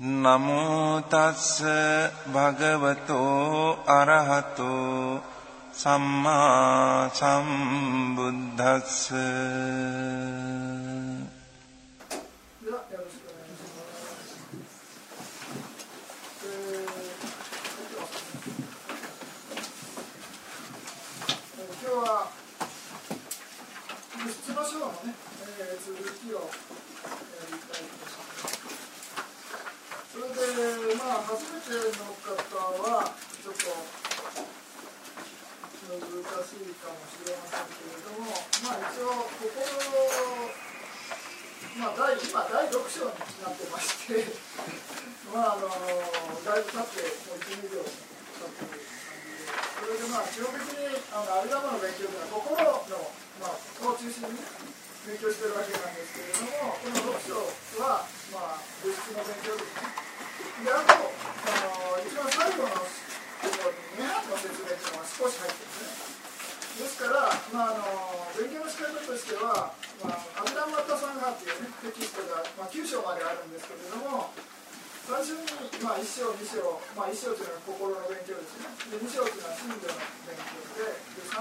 නමෝ තස්ස භගවතෝ අරහතෝ සම්මා සම්බුද්දස්ස あ、初めての方は、ちょっと難しいかもしれませんけれども、まあ、一応、心まあ、第今、第6章になってまして、まあ、あのだいぶ経って、もう1、2秒経ってる感じで、それで、まあ、基本的にあのアルダマの勉強というのは、心の、まあ、を中心に勉強してるわけなんですけれども、この6章は、まあ、物質の勉強ですね。で、あと、あの一番最後のところに、涅槃の説明というのが少し入ってるんですね。ですから、まあ、あの勉強の仕方としては、まあ、アビダンマッタサンガーっていう、ね、テキストが、まあ、9章まであるんですけれども、最初に、まあ、1章、2章、まあ、1章というのは心の勉強ですね。で、2章というのは信条の勉強で、で 3,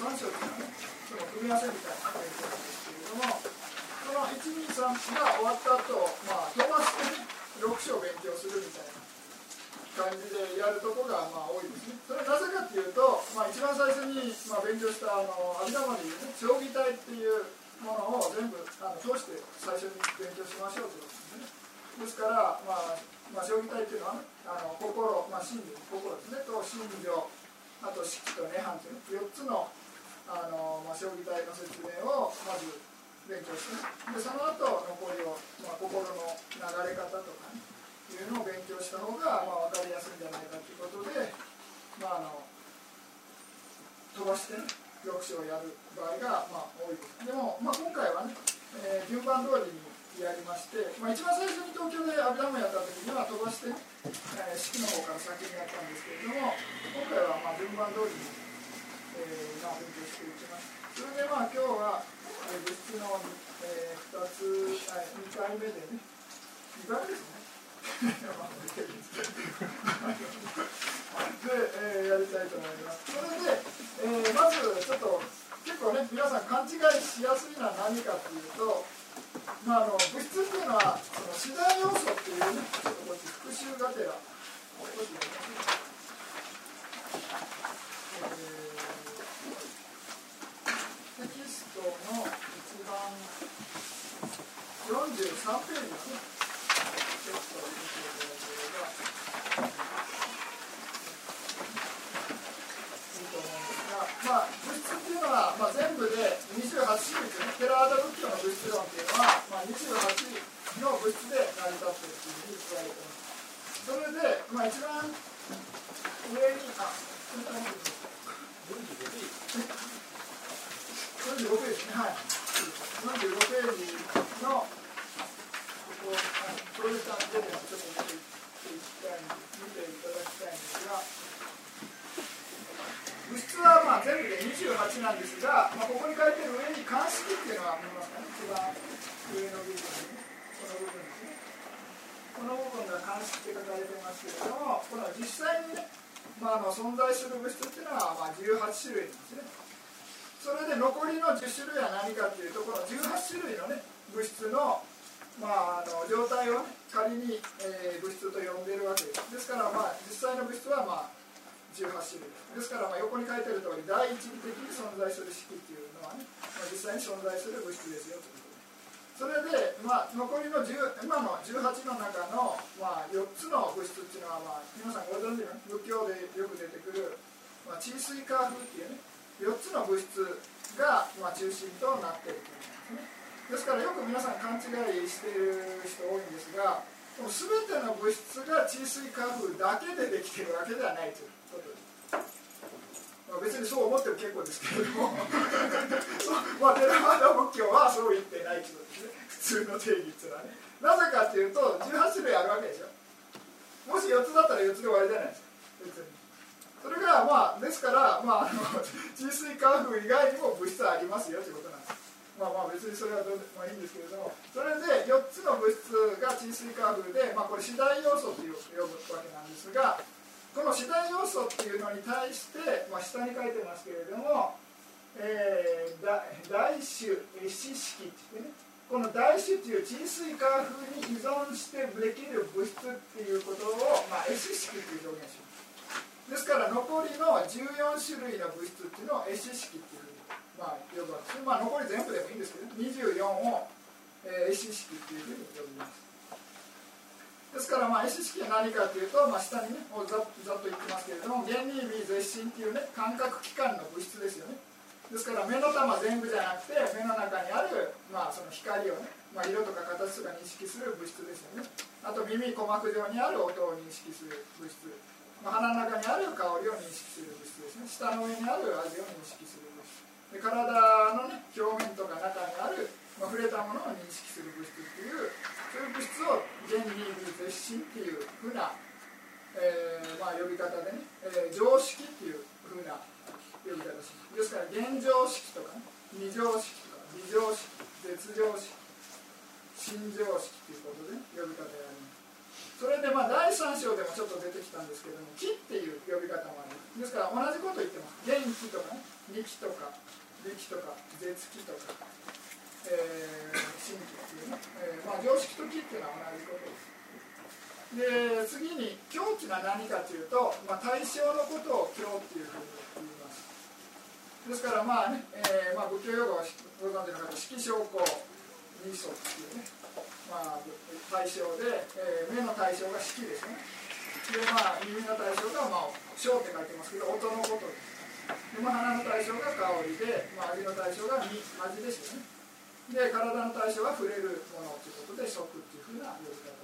3章というのはね、その組み合わせみたいな勉強なんですけれども、その1、2、3が終わった後、まあ、飛ばしてね、6章勉強するみたいな。感じでやるところがまあ多いですね。それはなぜかっていうと、まあ、一番最初にまあ勉強したあの阿弥陀までいうね、将棋体っていうものを全部あの通して最初に勉強しましょうということですね。ですから、まあまあ、将棋体っていうのは、ね、あの心、まあ、心理、心ですね、と心情、あと式と涅槃という4つのあの、まあ、将棋体の説明をまず勉強して、でその後残りを、まあ、心の流れ方とかね、いうのを勉強した方が、まあ、分かりやすいんじゃないかということで、まあ、あの飛ばして、ね、6章をやる場合が、まあ、多いです。でも、まあ、今回はね、えー順番通りにやりまして、まあ、一番最初に東京でアビダムやった時には飛ばして、ねえー式の方から先にやったんですけれども、今回はまあ順番通りに、えー、勉強していきます。それでまあ今日は、えー物質の、えー、2つ、あ2回目でね、2回目ですね。で、えーやりたいと思います。それで、えーまずちょっと結構ね皆さん勘違いしやすいのは何かっていうと、まあ、あの物質っていうのはその自然要素っていうねちょっとこっち復習がてら少しやりますえーテキストの一番43ページですね。ちょっと見ていただければ。いいと思うんですが、まあ、物質っていうのは、まあ、全部で28種類ですね、テラーダ仏教の物質論っていうのは、まあ、28の物質で成り立っているというふうに言われています。それで、まあ、一番上に、あ、これから見てみます45ページね、はい。45ページの、ここ、あプロレスタントでちょっと見ていきたい、見ていただきたいんですが、物質はまあ全部で28なんですが、まあ、ここに書いてる上に鑑識っていうのは見えますかね、一番上の部分にね、この部分ですね。この部分が鑑識って書かれてますけれども、この実際にね、まあ、あの存在する物質っていうのはまあ18種類なんですね。それで残りの10種類は何かっていうと、この18種類のね、物質のまあ、あの状態を、ね、仮に、えー物質と呼んでいるわけです。ですから、まあ、実際の物質は、まあ、18種類です。から、まあ、横に書いてある通り、第一義的に存在する式っていうのはね、まあ、実際に存在する物質ですよということで。それで、まあ、残りの10今の18の中の、まあ、4つの物質っていうのは、まあ、皆さんご存知の仏教でよく出てくる、まあ、地水化風っていうね、4つの物質が、まあ、中心となっているということですね。ですからよく皆さん勘違いしている人多いんですが、でも全ての物質が地水化風だけでできているわけではないということです。別にそう思っても結構ですけれども。まあテラワーダ仏教はそう言ってないけどですね。普通の定義っていうのはね。なぜかっていうと18種類あるわけでしょもし4つだったら4つで終わりじゃないですか。別に。それがまあですからまああの 地水化風以外にも物質ありますよということなんです。まあまあ別にそれはどうでもいいんですけれどもそれで4つの物質が地水化風で、まあ、これ次第要素と呼ぶわけなんですがこの次第要素っていうのに対して、まあ、下に書いてますけれども、えー、大種四式ってねこの大種っていう地水化風に依存してできる物質っていうことを、まあ、S 式っていう表現します。ですから残りの14種類の物質っていうのを S 式っていうふうに、まあ、呼ぶわけです、まあ、残り全部でもいいんですけど24を、えー、S 式っていうふうに呼びます。ですからまあ S 式は何かというと、まあ、下にねざざっと言ってますけれども原理微絶心っていうね感覚器官の物質ですよね。ですから目の玉全部じゃなくて目の中にある、まあ、その光をね、まあ、色とか形とか認識する物質ですよね。あと耳鼓膜上にある音を認識する物質、鼻の中にある香りを認識する物質ですね。舌の上にある味を認識する物質。で体の、ね、表面とか中にある、まあ、触れたものを認識する物質っていうそういう物質を原理絶心っていうふうな、えーまあ、呼び方でね、えー、常識っていうふうな呼び方します。ですから現状式とか、ね、二乗式とか微乗式絶乗式新常式ということで、ね、呼び方があります。それでまあ第3章でもちょっと出てきたんですけども気っていう呼び方もありますですから同じこと言ってます。元気とかね。力とか。力とか。絶気とか、えー、新気っていうね、えー、まあ常識と気っていうのは同じことです。で次に境っていうのは何かというと、まあ、対象のことを境っていうふうに言います。ですからまあね、えーまあ、仏教用語をご存知の方色症候二層っていうね、まあ、対象で、えー、目の対象が色ですね。でまあ耳の対象が、まあ、小って書いてますけど音のことですで、まあ、鼻の対象が香りで、まあ、味の対象が味味ですよね。で体の対象は触れるものということで食っていうふうな呼び方。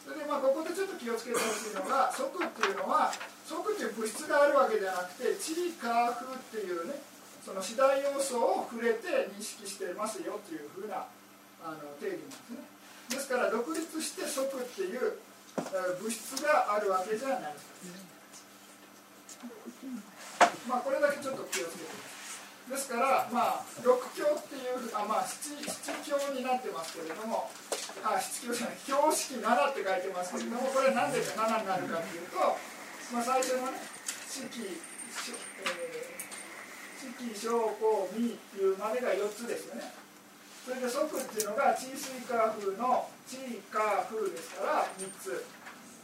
それでまあここでちょっと気をつけてほしいのが即っていうのは即っていう物質があるわけじゃなくて地理化風っていうねその次第要素を触れて認識してますよというふうなあの定義なんですね。ですから独立して即っていう物質があるわけじゃないまあこれだけちょっと気をつけて。ですからまあ六教っていうあまあ七七教になってますけれどもあ七教じゃない教式七って書いてますけれどもこれなんで七になるかっていうと、まあ、最初のね式、えー式小公味っていうまでが4つですよね。それで即っていうのが地水化風の地化風ですから3つ。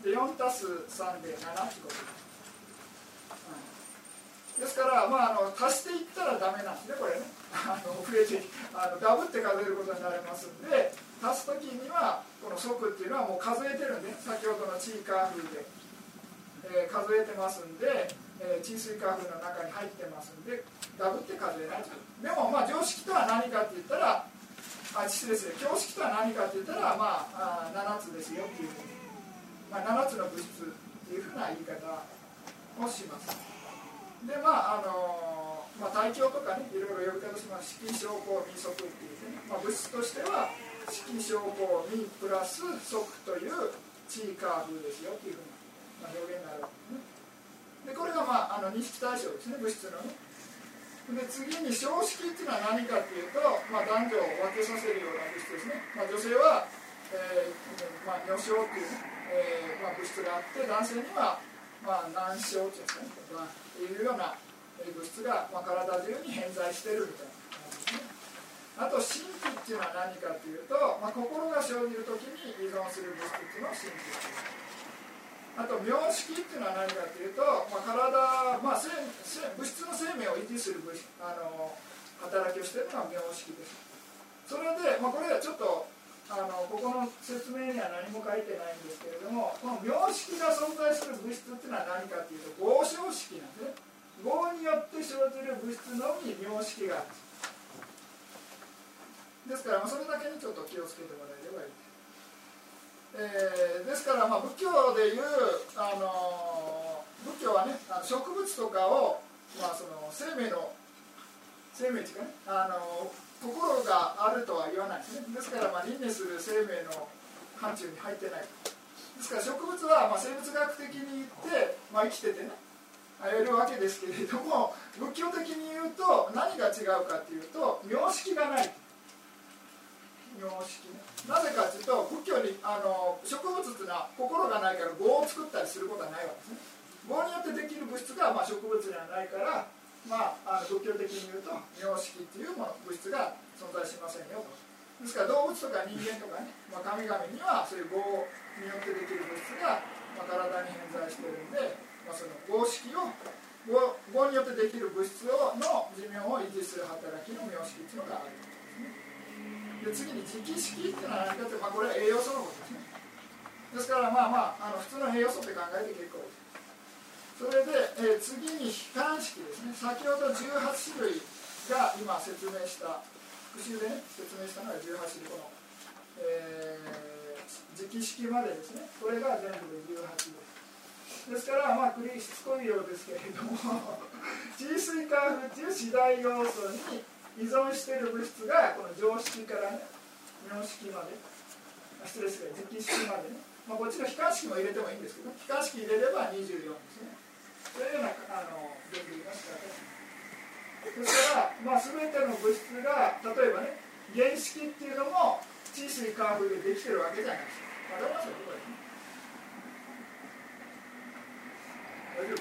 で4たす3で7ってこと。です、うん、ですからまああの足していったらダメなんですねこれね。あの増えてあのダブって数えることになりますんで足す時にはこの即っていうのはもう数えてるんで先ほどの地化風で、えー、数えてますんでえー、沈水化風の中に入ってますんでダブって数えないでもまあ常識とは何かって言ったらあ失礼ですね教式とは何かって言ったらまああ7つですよっていうふうに、まあ、7つの物質っていうふうな言い方をします。でまああのまあ、大気とかねいろいろ呼び方します。色症候未足っていうね、まあ、物質としては色症候未プラス即という地位カーブですよっていうふうな、まあ、表現になるわけですね。でこれが、まあ、あの認識対象ですね。物質のね。で次に小式っていうのは何かっていうと、まあ、男女を分けさせるような物質ですね、まあ、女性は、えーまあ、女性っていう、えーまあ、物質があって男性には、まあ、難症っていうんですかね、ま、いうような物質が、まあ、体中に偏在してるみたいな感じですね。あと神秘っていうのは何かっていうと、まあ、心が生じる時に依存する物質っていうのを神秘っていうあと妙識っていうのは何かっていうと、まあ、体、まあ、物質の生命を維持する物あの働きをしているのが妙識です。それで、まあ、これはちょっとあのここの説明には何も書いてないんですけれどもこの妙識が存在する物質っていうのは何かっていうと合唱式なんですね。合によって生じる物質のみ妙識がある。ですから、まあ、それだけにちょっと気をつけてもらえればいい。えー、ですから、まあ、仏教でいう、あの仏教はね植物とかを、まあその生命の生命っていうかねあの心があるとは言わないですね。ですからまあ輪廻する生命の範疇に入ってない。ですから植物はまあ生物学的に言って、まあ、生きててねあえるわけですけれども仏教的に言うと何が違うかっていうと名式がない。名式なぜかというと仏教にあの植物っていうのは心がないから業を作ったりすることはないわけですね。業によってできる物質が、まあ、植物ではないからまあ、あの仏教的に言うと名式っていうもの物質が存在しませんよと。ですから動物とか人間とかね、まあ、神々にはそういう業によってできる物質が、まあ、体に偏在してるんで、まあ、その合式を業によってできる物質をの寿命を維持する働きの名式っていうのがある。で次に直式っていうのは何かって、まあ、これは栄養素のことですねですからまあまああの普通の栄養素って考えて結構それで、えー、次に悲観式ですね先ほど18種類が今説明した復習でね説明したのが18種類この、えー、直式までですねこれが全部で18ですですからまあ繰りしつこいようですけれども地水化風っていう次第要素に依存している物質がこの常識からね妙式まで失礼する直式までね、まあ、こっちの悲観式も入れてもいいんですけど悲観式入れれば24ですね。そういうようなあの原理が仕方です。から、まあ、全ての物質が例えばね原式っていうのも地水化風でできてるわけじゃないですか。わかりますよこれ大丈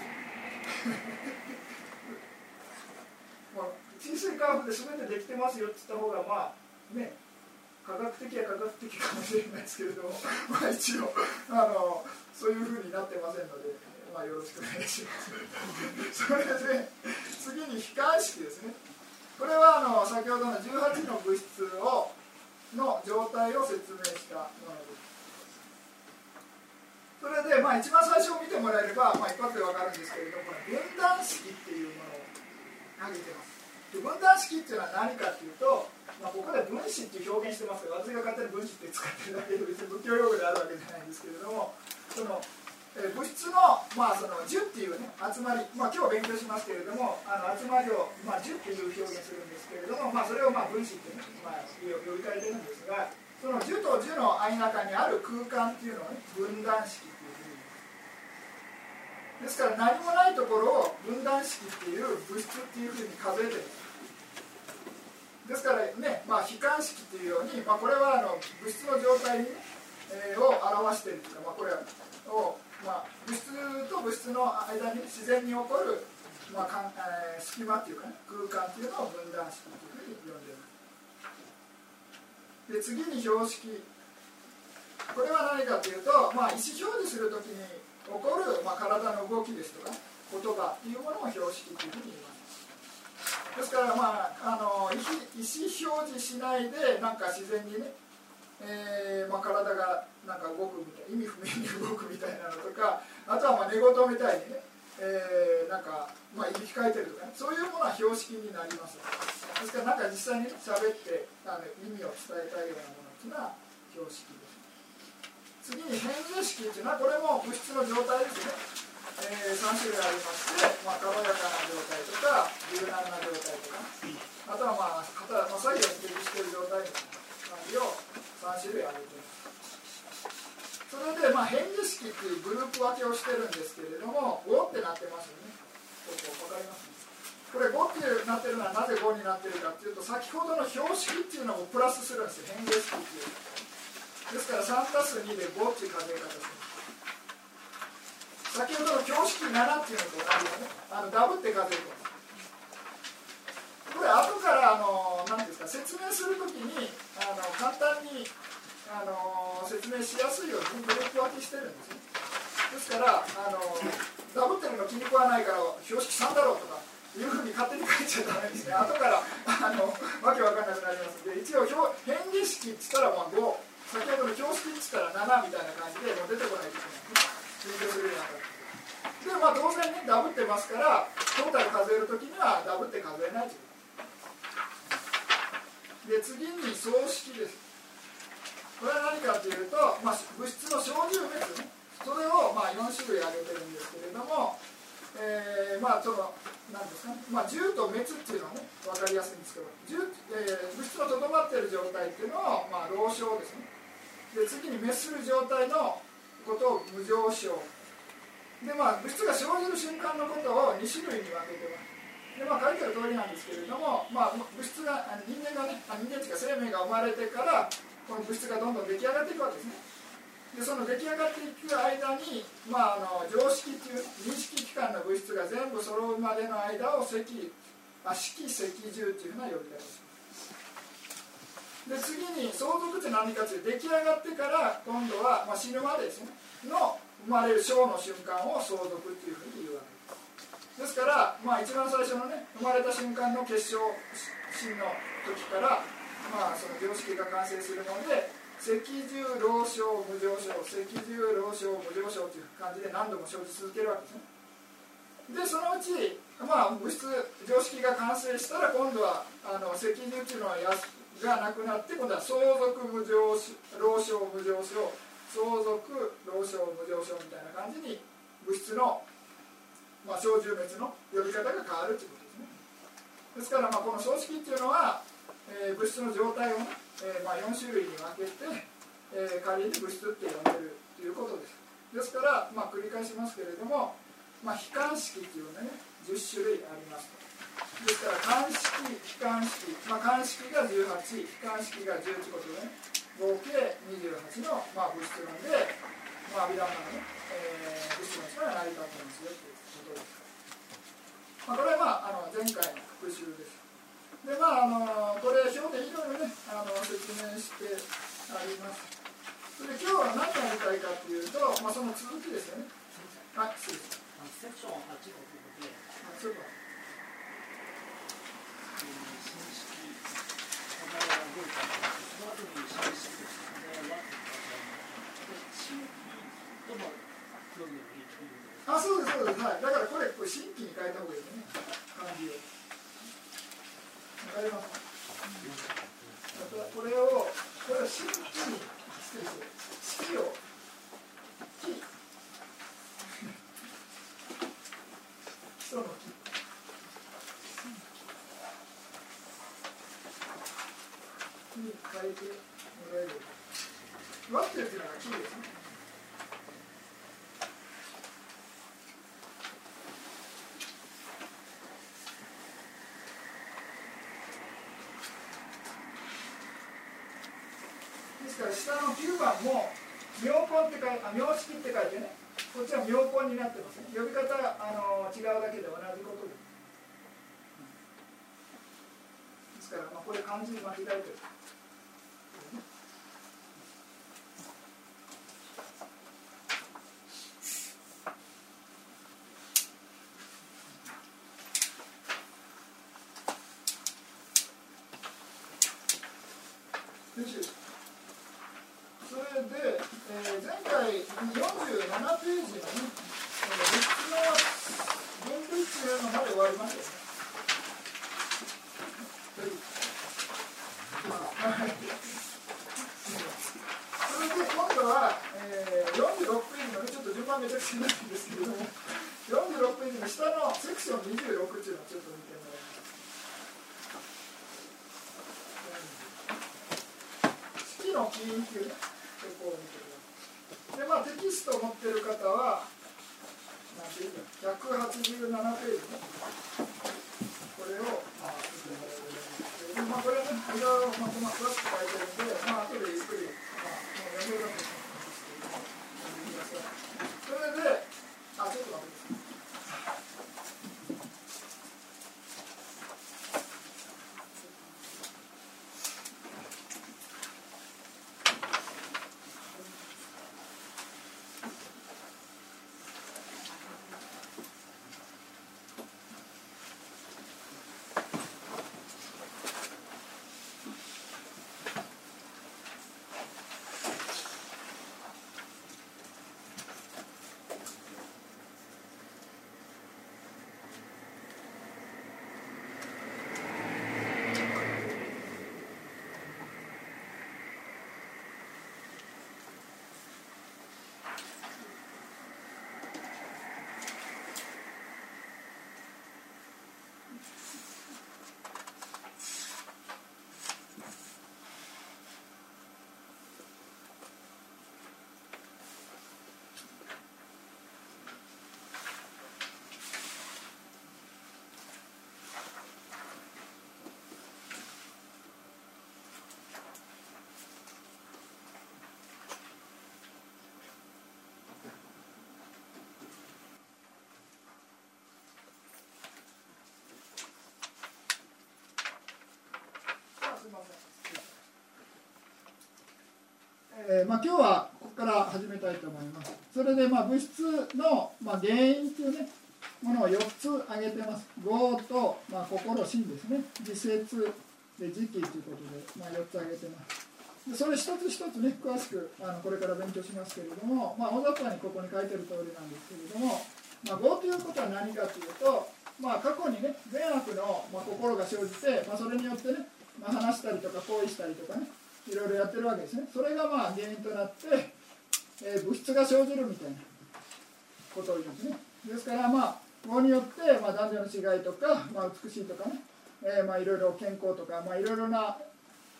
夫小さいカーブで全てできてますよって言った方がまあね科学的は科学的かもしれないですけれども まあ一応あのそういうふうになってませんので、まあ、よろしくお願いします。それで次に悲観式ですね。これはあの先ほどの18の物質をの状態を説明したものです。それで、まあ、一番最初を見てもらえれば、まあ、一発で分かるんですけれども分断式っていうものを挙げてます。分断式っていうのは何かっていうと、まあ、ここで分子っていう表現してますけど私が勝手に分子って使ってるだけで別に仏教用語であるわけじゃないんですけれどもその、えー、物質の,、まあその樹っていうね集まり、まあ、今日勉強しますけれどもあの集まりを、まあ、樹っていう表現するんですけれども、まあ、それをまあ分子っていうね、まあ、呼び換えてるんですがその樹と樹の間中にある空間っていうのをね分断式ですから何もないところを分断式っていう物質っていうふうに数えてるんです。ですからね、まあ、悲観式というように、まあ、これはあの物質の状態に、えー、を表しているというか、まあ、これを、まあ、物質と物質の間に自然に起こる、まあかんえー、隙間っていうかね空間っていうのを分断式というふうに呼んでいます。で次に標識。これは何かというと、まあ、意思表示するときに起こる、まあ、体の動きですとか言葉というものを標識というふうに言います。ですからまああの意思表示しないでなんか自然にね、えーまあ、体がなんか動くみたい意味不明に動くみたいなのとかあとはまあ寝言みたいにね、えー、なんか、まあ、いびきかいてるとか、ね、そういうものは標識になります。ですからなんか実際に喋ってあの意味を伝えたいようなものっていうのは標識です。次に変数式っていうのはこれも物質の状態ですね。えー、3種類ありまして、まあ、軽やかな状態とか柔軟な状態とかあとはまあ肩まあ、左右に適している状態の感じを3種類挙げていますそれで、まあ、返事式っていうグループ分けをしてるんですけれども5ってなってますよねここ分かりますこれ5ってなってるのはなぜ5になってるかっていうと先ほどの標識っていうのをプラスするんですよ変化式っていうですから3たす2で5っていう数え方す先ほどの標識7っていうのと同じでねあのダブって数えてますこれ後からあの何ですか説明するときにあの簡単にあの説明しやすいようにグループ分けしてるんですねですからあのダブってるのが気に食わないから標識3だろうとかいうふうに勝手に書いちゃダメですね。後からあのわけわかんなくなりますので一応変化式っつったらまあ5先ほどの標識っつったら7みたいな感じでもう出てこないといけない。勉強するようなでまあ当然ねダブってますからトータル数えるときにはダブって数えないと。で次に葬式です。これは何かというと、まあ、物質の小重別ね。それをまあ4種類挙げてるんですけれども、えー、まあそのなんですかね、まあ、重と滅っていうのはね分かりやすいんですけど重、えー、物質のとどまっている状態っていうのを、まあ、老症ですね。で次に滅する状態のことを無常症でまあ物質が生じる瞬間のことを2種類に分けてます。でまあ書いてある通りなんですけれども、まあ、物質が人間がね人間というか生命が生まれてからこの物質がどんどん出来上がっていくわけですね。でその出来上がっていく間に、まあ、あの常識っていう認識機関の物質が全部揃うまでの間を赤あ色赤重っていうふうな呼び方をします。で次に相続って何かという出来上がってから今度は、まあ、死ぬまでですねの生まれる小の瞬間を相続っていうふうに言うわけ。ですですから、まあ、一番最初のね生まれた瞬間の結晶心の時から、まあ、その常識が完成するので赤十老少無常症赤十老少無常症という感じで何度も生じ続けるわけですね。でそのうち、まあ、物質常識が完成したら今度はあの赤十っていうのはやがなくなって今度は相続無常老少無常症相続老少無常症みたいな感じに物質の、まあ、小重滅の呼び方が変わるということですね。ですからまあこの葬式っていうのは、えー、物質の状態をねえー、まあ、4種類に分けて、えー、仮に物質って呼んでるということです。ですから、まあ、繰り返しますけれども、まあ、悲観式っていうのね10種類ありますと。ですから鑑識悲観式、まあ、鑑識が18悲観式が11ことでね合計28の、まあ、物質なんで、まあ、アビダンマのね、えー、物質の力が成り立ってますよということです、まあ、これは、まあ、あの前回の復習です。でまああのこれ表でいろいろねあの説明してありますそれで今日は何がやりたいかっていうと、まあ、その続きですよねはい失礼しますセクション8ということであそうか新式あそうです。そうです。はい。だからこれこれ新規に変えた方がいいよ。ね漢字をかりますこれをこれを新規に式を木。基礎の木。に変えてもらえる。ワッテルっていうのが木ですね。ですから下の9番も妙本って書いあ妙式って書いてねこっちは妙本になってますね呼び方あの違うだけで同じことですですから、まあ、これ漢字に間違えてるえーまあ、今日はここから始めたいと思います。それでまあ物質のまあ原因というねものを4つ挙げてます。業とまあ心心ですね。自節で時期ということでまあ4つ挙げてます。でそれ一つ一つね詳しくあのこれから勉強しますけれども、まあ、大雑把にここに書いてる通りなんですけれども、まあ、業ということは何かというと、まあ、過去にね善悪の、まあ、心が生じて、まあ、それによってね、まあ、話したりとか行為したりとかねいろいろやってるわけですね。それがまあ原因となって、えー物質が生じるみたいなことを言うんですね。ですからまあ業によって、まあ、男女の違いとか、まあ、美しいとかね、えーまあいろいろ健康とか、まあ、いろいろな、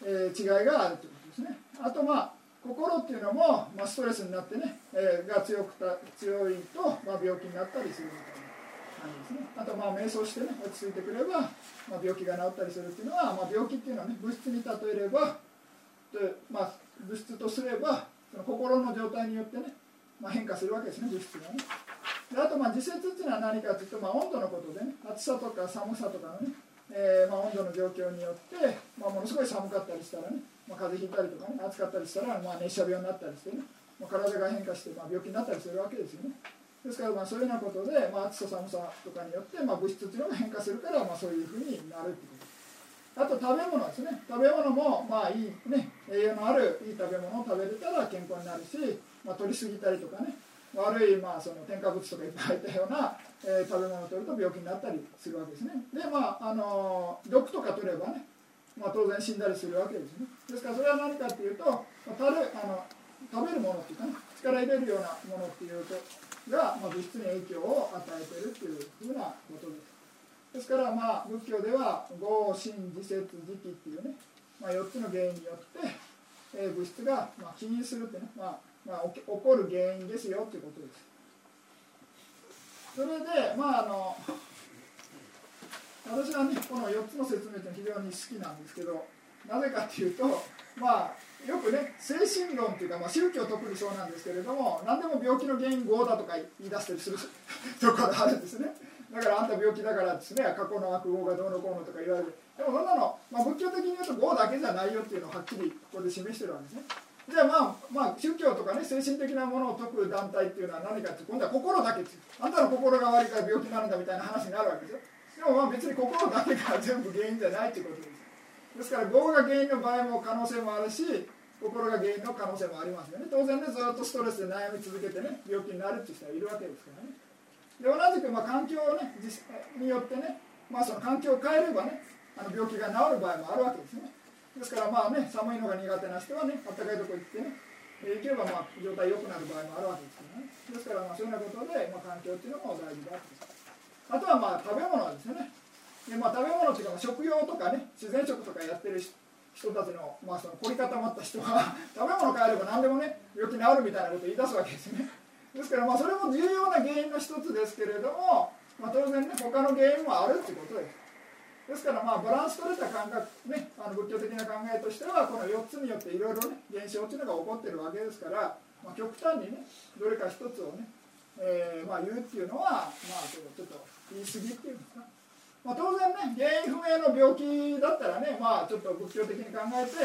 えー違いがあるということですね。あとまあ心っていうのも、まあ、ストレスになってね、えーが強くた強いと、まあ、病気になったりするみたいな感じですね。あとまあ瞑想してね落ち着いてくれば、まあ、病気が治ったりするっていうのは、まあ、病気っていうのはね物質に例えればまあ、物質とすればその心の状態によってね、まあ、変化するわけですね物質がね。であとまあ自節っていうのは何かというと、まあ、温度のことでね暑さとか寒さとかのね、えーまあ、温度の状況によって、まあ、ものすごい寒かったりしたらね、まあ、風邪ひいたりとかね暑かったりしたら、まあ、熱射病になったりしてね、まあ、体が変化して、まあ、病気になったりするわけですよね。ですからまあそういうようなことで、まあ、暑さ寒さとかによって、まあ、物質っていうのが変化するから、まあ、そういうふうになるってこと。あと食べ物ですね。食べ物もまあいいね。栄養のあるいい食べ物を食べれたら健康になるし、まあ、取りすぎたりとかね。悪いまあその添加物とかいっぱい入ったような、えー食べ物を取ると病気になったりするわけですね。でまああの毒とか取ればね、まあ、当然死んだりするわけですね。ですからそれは何かっていうと、まあ、たるあの食べるものっていうかね力入れるようなものっていうとが、まあ、物質に影響を与えてるっていうふうなことです。ですからまあ仏教では業心自節時期っていうね、まあ、4つの原因によって、えー物質がまあ起因するってね、まあまあ、起起こる原因ですよっていうことです。それでまああの私はねこの4つの説明って非常に好きなんですけどなぜかっていうとまあよくね精神論っていうか、まあ、宗教特にそうなんですけれども何でも病気の原因業だとか言い出したりするところがあるんですね。だからあんた病気だからですね過去の悪業がどうのこうのとか言われるでもそんなの、まあ、仏教的に言うと業だけじゃないよっていうのをはっきりここで示してるわけですね。じゃあまあまあ宗教とかね精神的なものを説く団体っていうのは何かって今度は心だけっていうあんたの心が悪いから病気になるんだみたいな話になるわけですよ。でもまあ別に心だけが全部原因じゃないっていうことですですから業が原因の場合も可能性もあるし心が原因の可能性もありますよね。当然ねずっとストレスで悩み続けてね病気になるっていう人はいるわけですからね。で同じくまあ環境をねによってね、まあ、その環境を変えればねあの病気が治る場合もあるわけですね。ですからまあね寒いのが苦手な人はね暖かいとこ行ってね行けばまあ状態良くなる場合もあるわけですからね。ですからまあそういうようなことで、まあ、環境っていうのも大事だと。あとはまあ食べ物ですよね。で、まあ、食べ物っていうか食用とかね自然食とかやってる人人たちの,、まあその凝り固まった人は食べ物変えれば何でもね病気治るみたいなことを言い出すわけですね。ですからまあそれも重要な原因の一つですけれども、まあ、当然ね他の原因もあるっていうことです。ですからまあバランス取れた感覚ねあの仏教的な考えとしてはこの4つによっていろいろね現象っていうのが起こってるわけですから、まあ、極端にねどれか一つをね、えーまあ、言うっていうのはまあちょっと言い過ぎっていうんですか。まあ、当然ね原因不明の病気だったらねまあちょっと仏教的に考えて、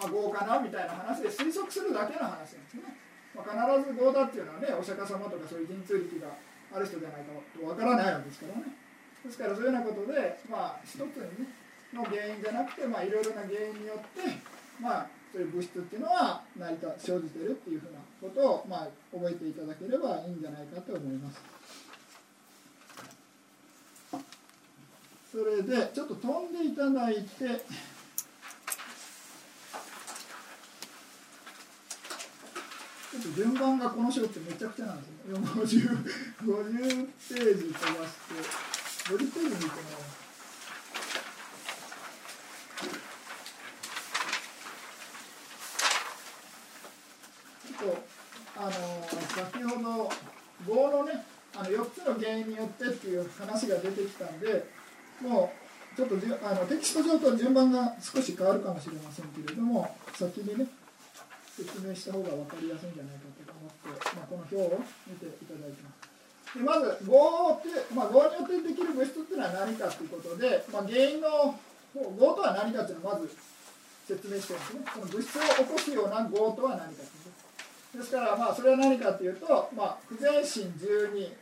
まあ、業かなみたいな話で推測するだけの話なんですね、まあ、必ず業だっていうのはねお釈迦様とかそういう神通力がある人じゃないかとわからないわけですからね。ですからそういうようなことでまあ一つにねの原因じゃなくてまあいろいろな原因によってまあそういう物質っていうのは成り立生じてるっていうふうなことをまあ覚えていただければいいんじゃないかと思います。それでちょっと飛んでいただいてと順番がこの書ってめちゃくちゃなんですよ 50, 50ページ飛ばして50ページ見てもちょっとあの先ほど棒のねあの4つの原因によってっていう話が出てきたんでもうちょっとあのテキスト上と順番が少し変わるかもしれませんけれども先にね説明した方が分かりやすいんじゃないかと思って、まあ、この表を見ていただいてます。でまず合って、まあ、合によってできる物質っていうのは何かということで、まあ、原因の合とは何かというのをまず説明してるんですねこの物質を起こすような合とは何かというですからまあそれは何かというと、まあ、不全心12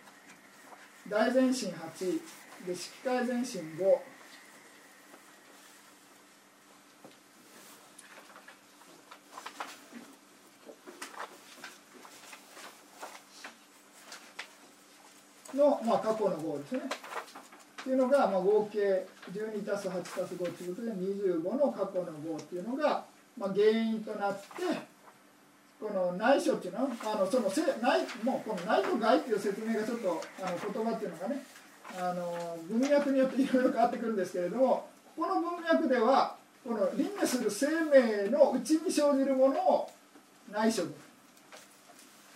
大全心8で色界全心5の、まあ、過去の号ですね。っていうのが、まあ、合計12たす8たす5ということで25の過去の号っていうのが、まあ、原因となってこの内緒っていうのはあのそのせ内もうこの内と外っていう説明がちょっとあの言葉っていうのがねあの文脈によっていろいろ変わってくるんですけれどもここの文脈ではこの輪廻する生命の内に生じるものを内緒で。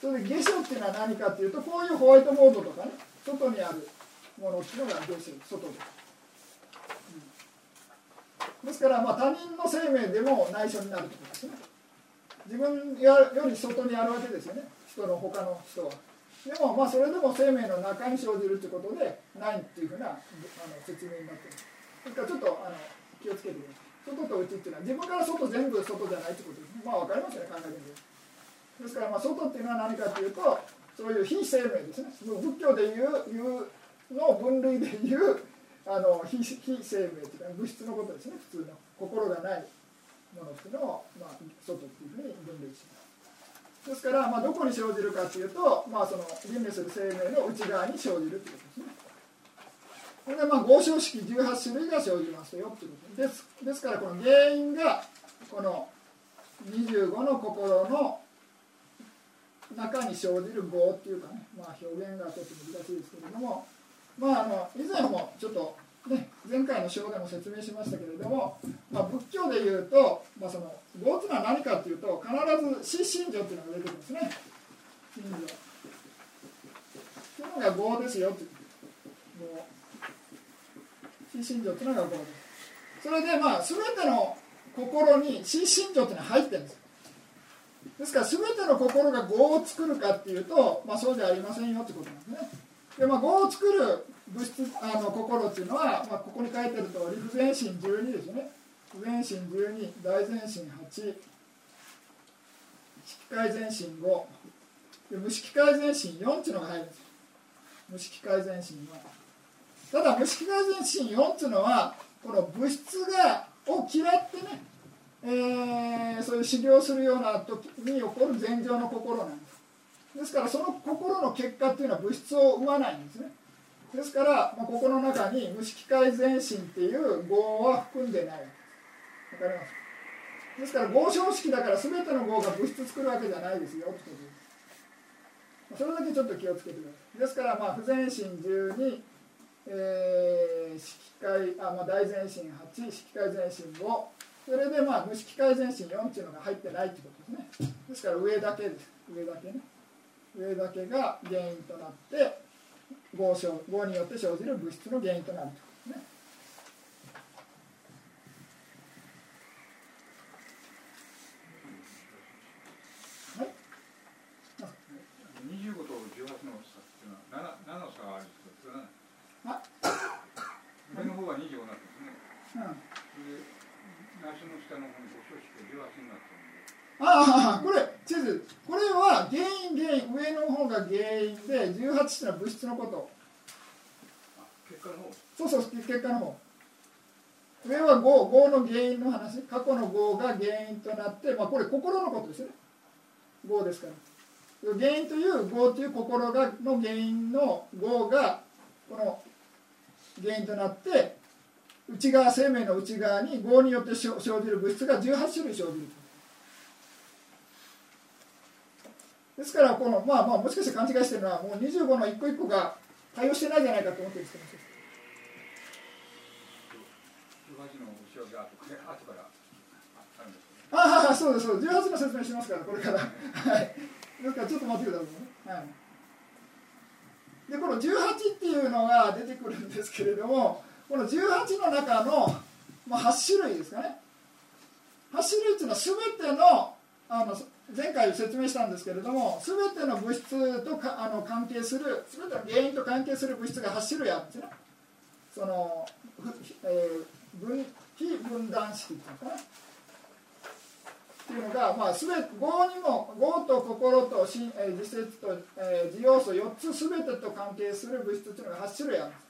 それで下書っていうのは何かっていうとこういうホワイトボードとかね外にあるものっていうのが下書外で、うん、ですからまあ他人の生命でも内緒になるってことですね。自分より外にあるわけですよね。人の他の人は。でもまあそれでも生命の中に生じるってことでないっていうふうなあの説明になってる。ですからちょっとあの気をつけてください。外と内っていうのは自分から外全部外じゃないってことですね。まあ分かりますよね考えてみて。ですからま外っていうのは何かというとそういう非生命ですね。仏教でいういうの分類でいうあの非非生命というか物質のことですね。普通の心がないものっていうのを、まあ、外っていうふうに分類します。ですから、まあ、どこに生じるかというと、まあ、その輪廻する生命の内側に生じるということですね。これでまあ合唱式18種類が生じますよということ。ですですからこの原因がこの25の心の中に生じる業っていうかね、まあ、表現がちょっと難しいですけれども、まあ、あの以前もちょっと、ね、前回の章でも説明しましたけれども、まあ、仏教でいうと、まあ、その業っていうのは何かっていうと必ず死信条っていうのが出てくるんですね。信条っていうのが業ですよっていう。死信条っていうのが業です。それでまあ全ての心に死信条っていうのは入ってるんですですから全ての心が業を作るかっていうと、まあ、そうじゃありませんよってことなんですね。でまあ、業を作る物質あの心っていうのは、まあ、ここに書いてある通り不全心12ですね。不全心12大全心8色界全心5で無色界全心4っていうのが入るんです無色界全心はただ無色界全心4っていうのはこの物質がを嫌ってねえー、そういう修行するような時に起こる禅情の心なんです。ですからその心の結果っていうのは物質を生まないんですね。ですから、まあ、ここの中に無色界全身っていう業は含んでないわけです。わかります？ですから合唱式だから全ての業が物質作るわけじゃないですよってことです。それだけちょっと気をつけてください。ですからまあ不全心12えー、色界あ、まあ、大全心8色界全身5それでまあ無色界全身4っていうのが入ってないってことですね。ですから上だけです上だけね。上だけが原因となって合症合によって生じる物質の原因となるということですね。はい。25と18の差っていうのは 7, 7の差があるんですけどそれはあ上の方は25になってますね。うんで梨の下の方に5小式が18になってるんでああこれ地図これは原因原因上の方が原因で18っていうのは物質のこと。結果の方そうそう結果の方。上は業業の原因の話。過去の業が原因となって、まあ、これ心のことですよね。業ですから。原因という業という心がの原因の業がこの原因となって内側生命の内側に業によって生じる物質が18種類生じるですからこのまあまあもしかして勘違いしてるのはもう25の一個一個が対応してないんじゃないかと思ってるんですけど。18の後ろが後から後からあるんですけどああそうですそうです。18の説明しますからこれから。はい。ですからちょっと待ってください。ね、はい、でこの18っていうのが出てくるんですけれどもこの18の中の、まあ、8種類ですかね。8種類っていうのは全てのあの前回説明したんですけれども全ての物質とかあの関係する全ての原因と関係する物質が8種類あるんですね。その、えー、分非分断式っていうのかな。っていうのが、まあ、すべ業にも業と心と、自節と、えー、自要素4つ全てと関係する物質っていうのが8種類あるんです。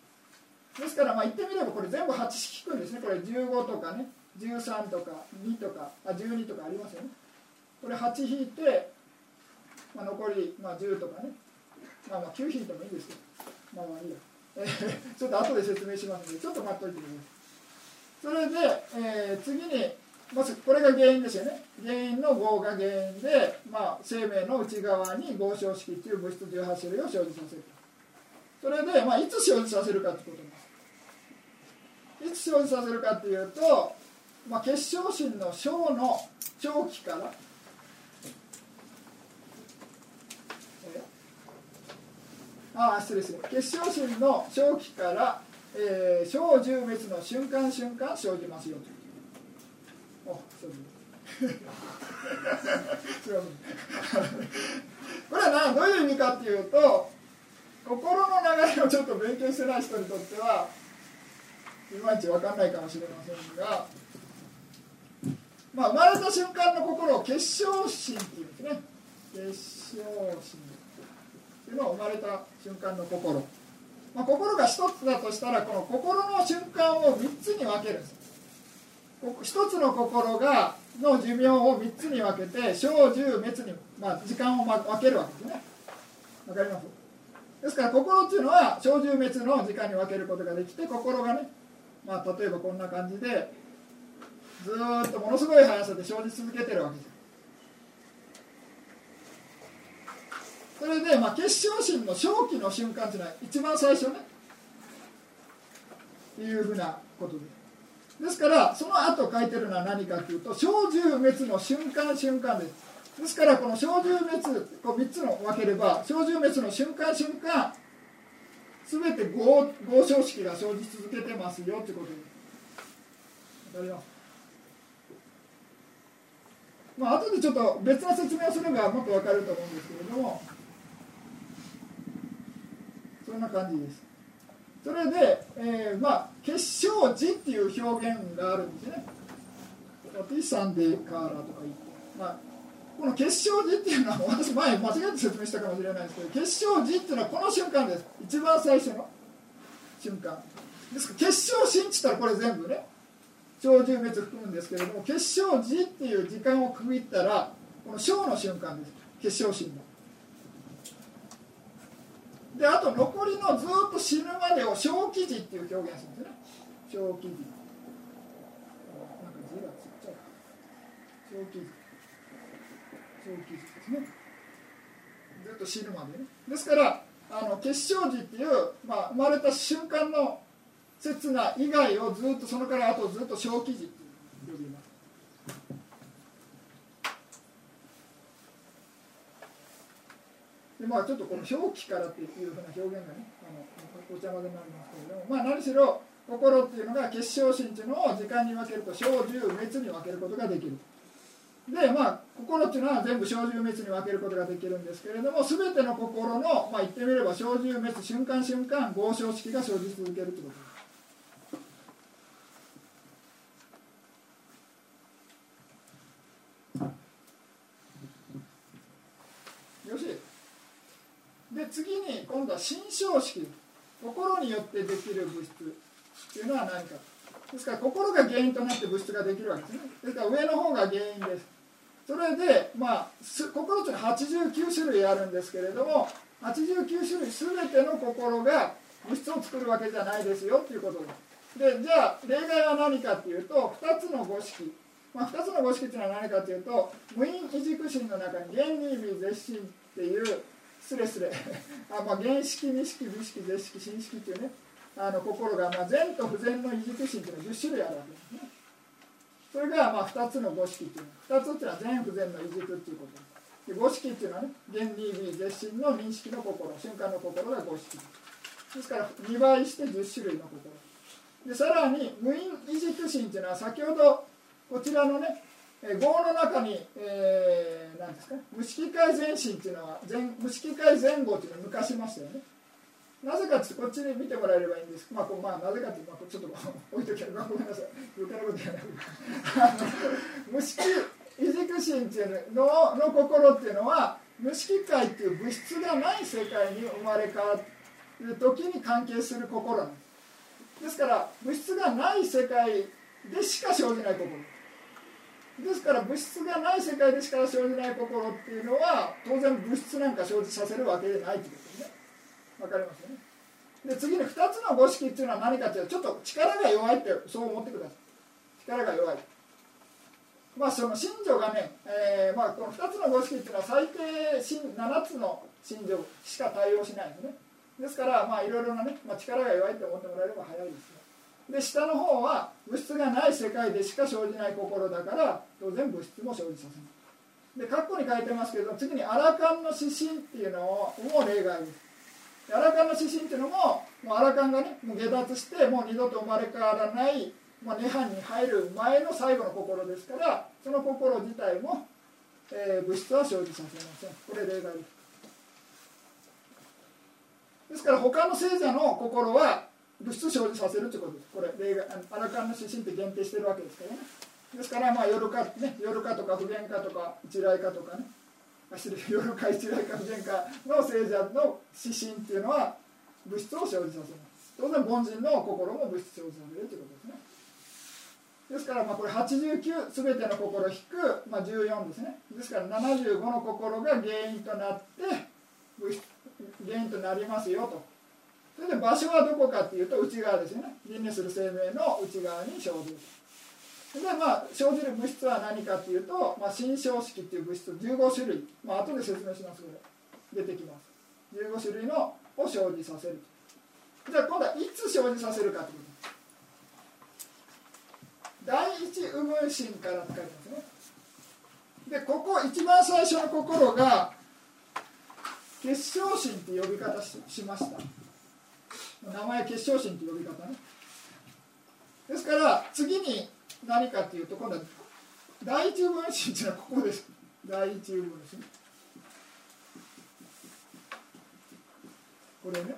ですからまあ言ってみればこれ全部8式くんですね。これ15とかね。13とか2とか。あ12とかありますよね。これ8引いて、まあ、残り、まあ、10とかね。まあまあ9引いてもいいですけど。まあまあいいや、えー、ちょっと後で説明しますのでちょっと待っといてください。それで、えー、次にまずこれが原因ですよね。原因の合が原因で、まあ、生命の内側に合唱式っていう物質18種類を生じさせるそれで、まあ、いつ生じさせるかってことです。いつ生じさせるかっていうと、まあ、結晶心の小の長期からああ失礼失礼。結晶心の長期から、えー、小十滅の瞬間瞬間生じますよとあそう違う。これはなどういう意味かっていうと心の流れをちょっと勉強してない人にとってはいまいち分かんないかもしれませんが、まあ、生まれた瞬間の心を結晶心っていうんですね。結晶心。っていうのは生まれた瞬間の心、まあ、心が一つだとしたらこの心の瞬間を3つに分けるんです。一つの心がの寿命を3つに分けて小十滅に、まあ、時間を分けるわけですね。わかります？ですから心っていうのは小十滅の時間に分けることができて心がね、まあ、例えばこんな感じでずっとものすごい速さで生じ続けてるわけですそれで、まあ、結晶心の正気の瞬間っていうのは一番最初ね。っていうふうなことで。すですからその後書いてるのは何かというと小獣滅の瞬間瞬間です。ですからこの小獣滅こう3つの分ければ小獣滅の瞬間瞬間全て合合唱式が生じ続けてますよってことですわかりますまあ後でちょっと別の説明をすればもっと分かると思うんですけれども。そんな感じです。それで、えー、まあ結晶時っていう表現があるんですね。ティサンデカーラとか言って、まあ、この結晶時っていうのは私前間違えて説明したかもしれないですけど結晶時っていうのはこの瞬間です。一番最初の瞬間。ですから結晶心って言ったらこれ全部ね小獣滅含むんですけれども結晶時っていう時間を区切ったらこの小の瞬間です。結晶心の。であと残りのずっと死ぬまでを小記事っていう表現するんですね。小記事なんか字がちっちゃい小記事小記事ですね。ずっと死ぬまでね。ですからあの結晶時っていう、まあ、生まれた瞬間の刹那以外をずっとそのからあとずっと小記事って呼びます。でまあちょっとこの表記からっていうふうな表現がねあのお茶までになりますけれどもまあ何しろ心っていうのが結晶心っていうのを時間に分けると小十滅に分けることができる。でまあ心っていうのは全部小十滅に分けることができるんですけれども全ての心のまあ言ってみれば小十滅瞬間瞬間合唱式が生じ続けるということ。ですで次に今度は心象式。心によってできる物質っていうのは何か。ですから心が原因となって物質ができるわけですね。ですから上の方が原因です。それでまあ心っていうのは89種類あるんですけれども89種類全ての心が物質を作るわけじゃないですよっていうことですでじゃあ例外は何かっていうと2つの五式まあ、2つの五式っていうのは何かというと無因異軸心の中に原理微絶心っていうスレスレあ、まあ、原式二式美式絶式新式っていうね。あの心が、まあ、善と不全の異軸心っていうのは10種類あるわけですね。それがまあ2つの五式っていうのは2つっていうのは善不全の異軸っていうことで五識っていうのはね原理美絶心の認識の心瞬間の心が五識ですから2倍して10種類の心。でさらに無因異軸心っていうのは先ほどこちらのねえー業の中に、えー、なんですか無色界前心っていうのは前無色界前後っていうのを抜かしましたよね。なぜかっこっちに見てもらえればいいんです。まあ、こうまあ、なぜかっていうと、まあ、ちょっと置いときゃごめんなさい。余計なこと言わないあの無色異軸心っていうののの心っていうのは無色界っていう物質がない世界に生まれ変わる時に関係する心。なんですですから物質がない世界でしか生じない心。ですから物質がない世界でしか生じない心っていうのは当然物質なんか生じさせるわけでないってことですね。わかりますよね？で次に2つの五色っていうのは何かっていうとちょっと力が弱いってそう思ってください。力が弱い。まあその信女がね、えーまあ、この2つの五色っていうのは最低7つの信女しか対応しないんですね。ですからまあいろいろなね、まあ、力が弱いって思ってもらえれば早いですよ。で下の方は物質がない世界でしか生じない心だから当然物質も生じさせない。で括弧に書いてますけど次にアラカンの指針っていうのをも例外です。アラカンの指針っていうのももうアラカンがねもう下脱してもう二度と生まれ変わらない、まあ、涅槃に入る前の最後の心ですからその心自体も、えー物質は生じさせません。これ例外です。ですから他の聖者の心は物質生じさせるということです。これ例外アラカンの指針って限定してるわけですからね。ですからまあ夜かね夜かとか不言かとか一来かとかね。あ失礼夜か一来か不言かの聖者の指針っていうのは物質を生じさせます。当然凡人の心も物質生じさせるということですね。ですからまあこれ89すべての心引く、まあ、14ですねですから75の心が原因となって物質原因となりますよと。それで場所はどこかっていうと内側ですよね。輪廻する生命の内側に生じる。でまあ生じる物質は何かっていうと、まあ、新象式っていう物質15種類。まあ後で説明しますこれ出てきます。15種類のを生じさせる。じゃあ今度はいつ生じさせるかってこと。第一右分心からって書いてますね。でここ一番最初の心が結晶心って呼び方ししました。名前結晶心って呼び方ね。ですから次に何かっていうと今度は第一分子っていうのはここです。第一分子これね。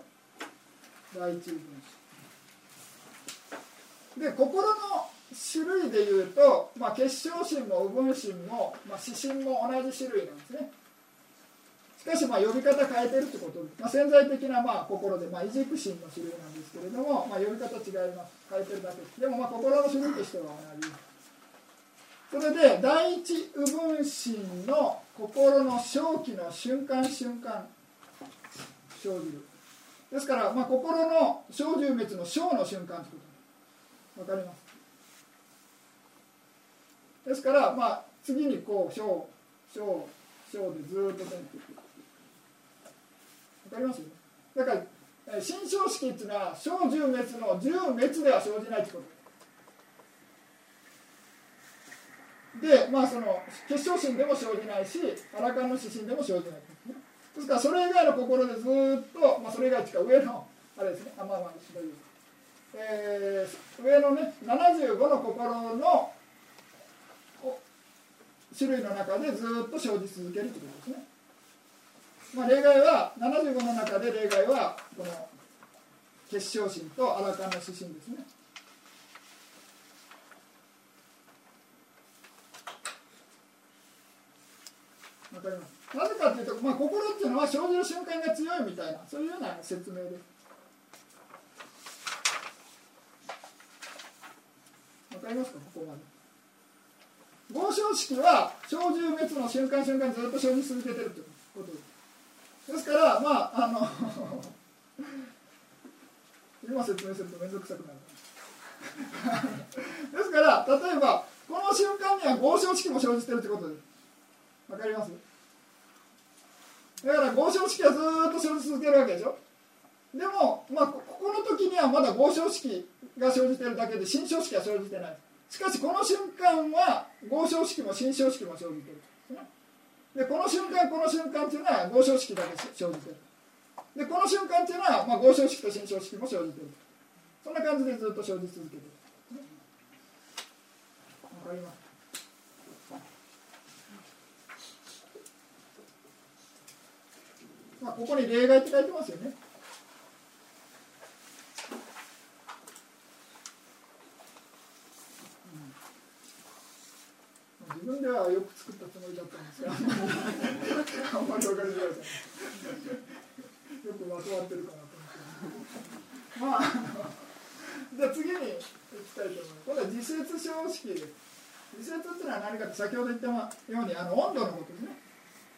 第一分子で心の種類でいうと、まあ、結晶心も右分心も、まあ、指針も同じ種類なんですね。しかしまあ呼び方変えてるってこと。で、まあ、潜在的なまあ心で、まあ、異軸心の種類なんですけれども、まあ、呼び方違います。変えてるだけ。でもまあ心の種類としては同じ。それで第一右分心の心の正気の瞬間瞬間。生じる。ですから、まあ、心の小十滅の小の瞬間ということ。わかります？ですから、まあ、次にこう小小小でずっと線わかります？だからえ新章式っていうのは小十滅の十滅では生じないってこと。でまあその結晶心でも生じないしアラカンの指針でも生じないですね。ですからそれ以外の心でずっと、まあ、それ以外っていうか上のあれですね。あまあまあしいえー上のね75の心の種類の中でずっと生じ続けるということですねまあ、例外は75の中で例外はこの結晶心とアラカンの指針ですね。わかります。なぜかというと、まあ、心っていうのは生じる瞬間が強いみたいなそういうような説明です。わかりますか？ここまで。合唱式は小獣滅の瞬間瞬間ずっと生じ続けてるということです。ですからまああの 今説明すると面倒くさくなる。ですから例えばこの瞬間には合唱式も生じてるってことです。わかります？だから合唱式はずっと生じ続けるわけでしょ。でも、まあ、ここの時にはまだ合唱式が生じてるだけで新章式は生じてない。しかしこの瞬間は合唱式も新章式も生じてる。でこの瞬間この瞬間っていうのは合唱式だけ生じてる。でこの瞬間っていうのは、まあ、合唱式と新唱式も生じてる。そんな感じでずっと生じ続けてる。わかります。まあ、ここに例外って書いてますよね。自分ではよく作ったつもりだったんですが、あんまり分かりづらいよくまとまってるかなと思って。まあ、じゃあ次にいきたいと思います。これは自説小式です。自説っていうのは何かって先ほど言ったようにあの温度のことですね。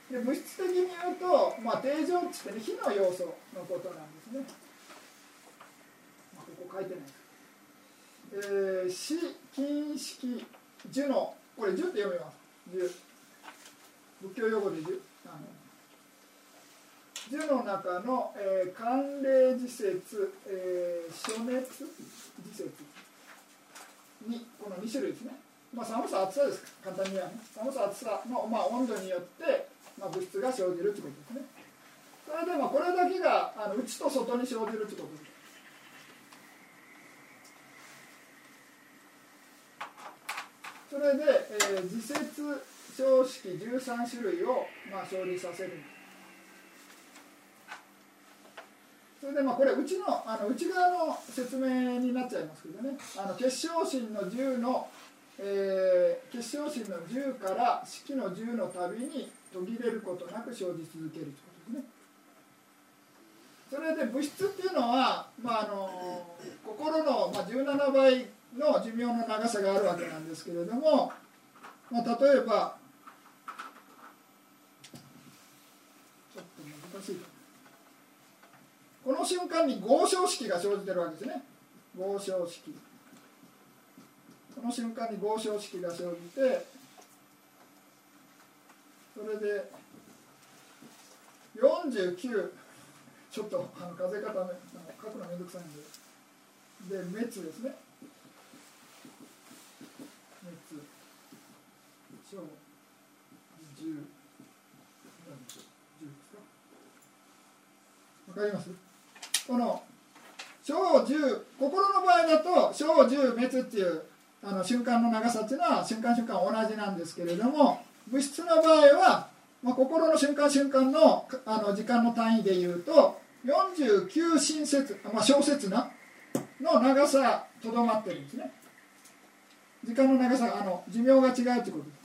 で物質的に言うと、まあ、定常値って、ね、火の要素のことなんですね。まあ、ここ書いてないえー、死、金式、樹の、これ樹って読みます。樹。仏教用語で樹。あの樹の中の、えー、寒冷自説、えー、暑熱自説に、この2種類ですね。まあ、寒さ、暑さです簡単に言えばね。寒さ、暑さの、まあ、温度によって、まあ、物質が生じるということですね。それでまあこれだけがあの内と外に生じるということです。それで、えー、自説小式13種類を、まあ、生じさせる。それでまあこれ内のあの内側の説明になっちゃいますけどねあの結晶心の10の、えー、結晶心の10から式の10のたびに途切れることなく生じ続けるということですね。それで物質っていうのは、まあ、あの心の、17倍の寿命の長さがあるわけなんですけれども、まあ、例えばちょっと難しいこの瞬間に合唱式が生じてるわけですね。合唱式。この瞬間に合唱式が生じてそれで49ちょっとあの風方ね書くのめんどくさいんで。で滅ですね滅小10わかりますこの小10心の場合だと小10滅っていうあの瞬間の長さっていうのは瞬間瞬間同じなんですけれども物質の場合は、まあ、心の瞬間瞬間のあの時間の単位でいうと49新節、まあ、小節なの長さとどまってるんですね時間の長さあの寿命が違うということです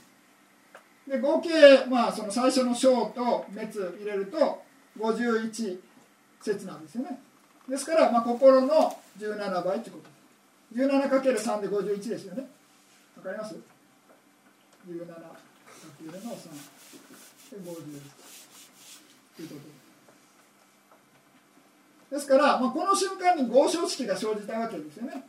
で合計、まあ、その最初の小と滅入れると51節なんですよね。ですから、まあ、心の17倍と。いうこと 17×3 で51ですよね。わかります ?17 いうのを3で50ということ。ですから、まあ、この瞬間に合唱式が生じたわけですよね。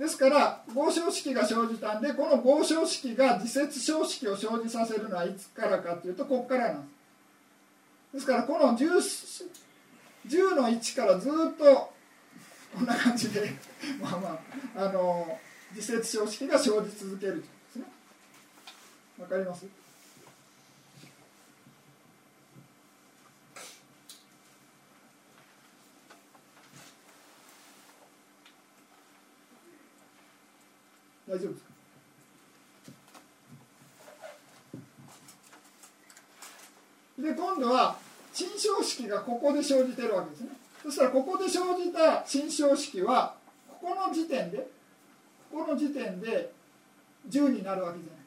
ですから合唱式が生じたんでこの合唱式が自節小式を生じさせるのはいつからかというとここからなんです。ですからこの 10, 10の1からずっとこんな感じで まあまああの自節小式が生じ続けるんですね。わかります？大丈夫ですか？で今度は新章式がここで生じてるわけですね。そしたらここで生じた新章式はここの時点でここの時点で10になるわけじゃない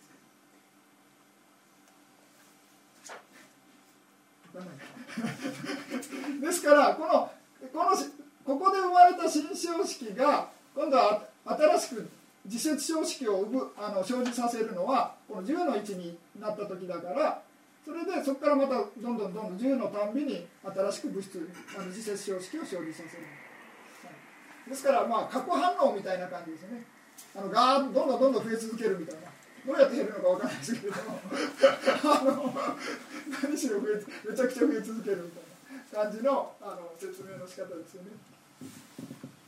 ですか。ですからこのこのここで生まれた新章式が今度は新しく自説章式を生むあの生じさせるのはこの10の位置になった時だからそれでそこからまたどんどんどんどん10のたんびに新しく物質あの自説章式を生じさせる、はい、ですからまあ過去反応みたいな感じですね。あのガーッとどんどんどんどん増え続けるみたいな。どうやって減るのかわからないですけども。あの何しろ増えめちゃくちゃ増え続けるみたいな感じのあの説明の仕方ですよね。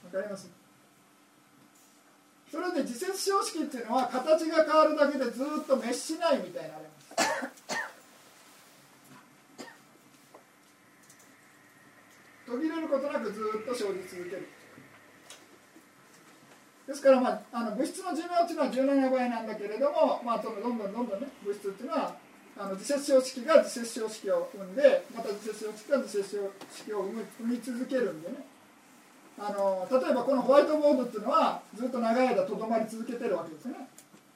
わかります？それで自節標識っていうのは形が変わるだけでずっと滅しないみたいなりす。途切れることなくずっと生じ続ける。ですから、まあ、あの物質の寿命っていうのは17倍なんだけれども、まあ、どんどんどんどんね物質っていうのはあの自節標識が自節標識を生んでまた自節標識が自節標識を生み続けるんでね。あの例えばこのホワイトボードっていうのはずっと長い間とどまり続けてるわけですね。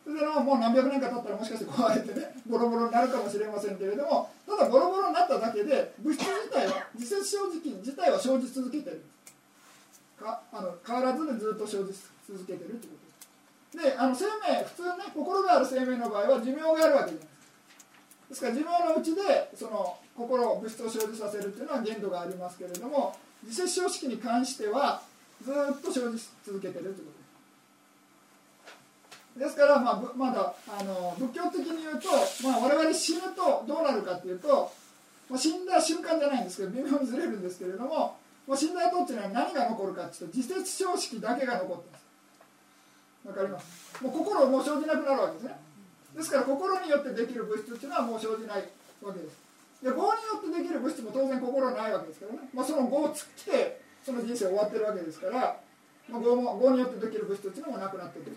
それでもう何百年か経ったらもしかして壊れてねボロボロになるかもしれませんけれどもただボロボロになっただけで物質自体は自節小式自体は生じ続けてる。かあの変わらずにずっと生じ続けてるってことです。であの生命普通ね心がある生命の場合は寿命があるわけじゃない。ですですから寿命のうちでその心を物質を生じさせるっていうのは限度がありますけれども自節小式に関してはずっと生じ続けてるってこと。ですですから、まあ、まだあの仏教的に言うと、まあ、我々死ぬとどうなるかっていうと、まあ、死んだ瞬間じゃないんですけど微妙にずれるんですけれども、まあ、死んだ後っていうのは何が残るかっていうと自節小式だけが残ってます。わかります？もう心もう生じなくなるわけですね。ですから心によってできる物質っていうのはもう生じないわけです。で業によってできる物質も当然心ないわけですからね、まあ、その業を尽きてその人生終わってるわけですから、まあ、によってできる物質っていうのもなくなってくる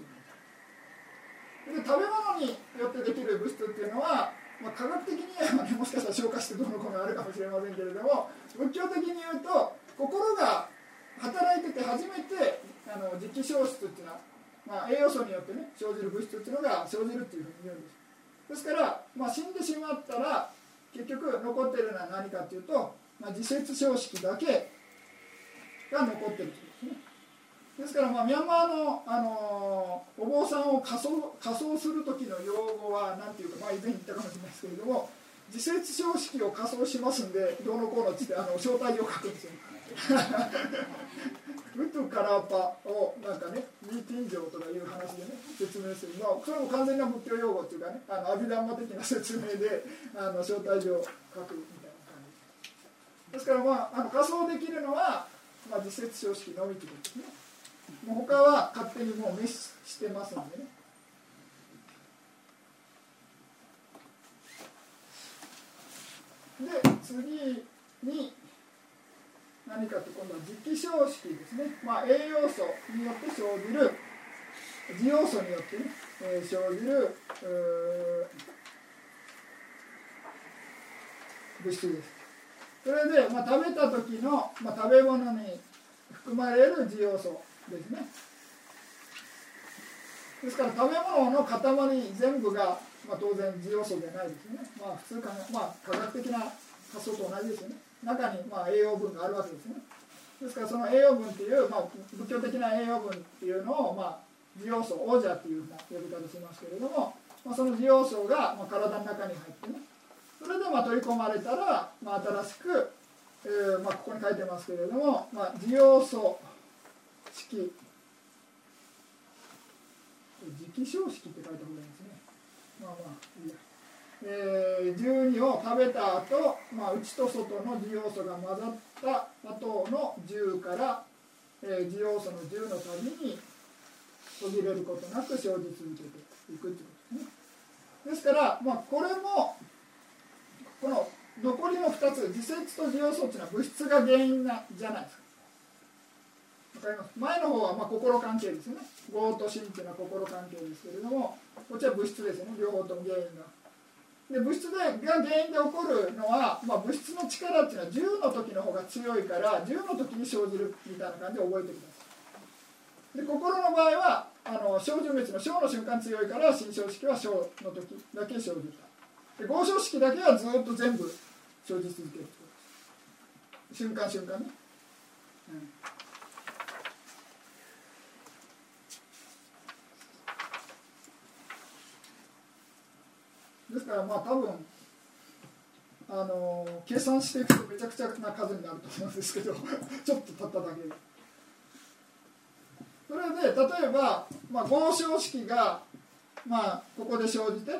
で食べ物によってできる物質っていうのは、まあ、科学的に言えばねもしかしたら消化してどのこうのあるかもしれませんけれども仏教的に言うと心が働いてて初めてあの磁気消失っていうのはまあ、栄養素によってね生じる物質っていうのが生じるっていうふうに言うんです。ですから、まあ、死んでしまったら結局残ってるのは何かっていうと、まあ、自節小式だけが残ってるということですね。ですから、まあ、ミャンマーの、あのお坊さんを仮装仮装する時の用語は何ていうか、まあ、以前言ったかもしれないですけれども自節小式を仮装しますんでどうのこうのっつってあの招待状を書くんですよ。ウトカラーパをなんかねミーティンジョとかいう話でね説明する。まあそれも完全な仏教用語っていうかねあのアビダンマ的な説明で あの招待状を書くみたいな感じ。ですからまああの仮想できるのは、まあ、自節小式のみということですね。もう他は勝手にもう滅してますんでね。で次に何かと今度は磁気消式ですね、まあ、栄養素によって生じる滋養素によってね、えー、生じる物質です。それで、まあ、食べた時の、まあ、食べ物に含まれる滋養素ですね。ですから食べ物の塊全部が、まあ、当然滋養素でないですよね。まあ普通か、まあ、科学的な発想と同じですよね。中にまあ栄養分があるわけですね。ですからその栄養分っていう、まあ、仏教的な栄養分っていうのを、まあ、滋養素王者っていうふうな呼び方しますけれども、まあ、その滋養素が、まあ、体の中に入ってね。それでまあ取り込まれたら、まあ、新しく、えーまあ、ここに書いてますけれども、まあ、滋養素式。磁気消式って書いた方がいいですね。まあまあいいや。えー、12を食べた後、まあ内と外の滋養素が混ざった後の10から、えー、滋養素の10のたびに途切れることなく生じ続けていくということですね。ですから、まあ、これもこの残りの2つ自節と滋養素っていうのは物質が原因なじゃないですか。わかります？前の方はまあ心関係ですよね。業と心っていうのは心関係ですけれどもこっちは物質ですよね。両方とも原因が。で物質でが原因で起こるのは、まあ、物質の力っていうのは10の時の方が強いから10の時に生じるみたいな感じで覚えてください。で心の場合はあの小樹滅の小の瞬間強いから心象式は小の時だけ生じたで合唱式だけはずっと全部生じ続ける瞬間瞬間ね、うん。からまあ多分あの計算していくとめちゃくちゃな数になると思うんですけど ちょっとたっただけで。それで例えば、まあ、合唱式が、まあ、ここで生じて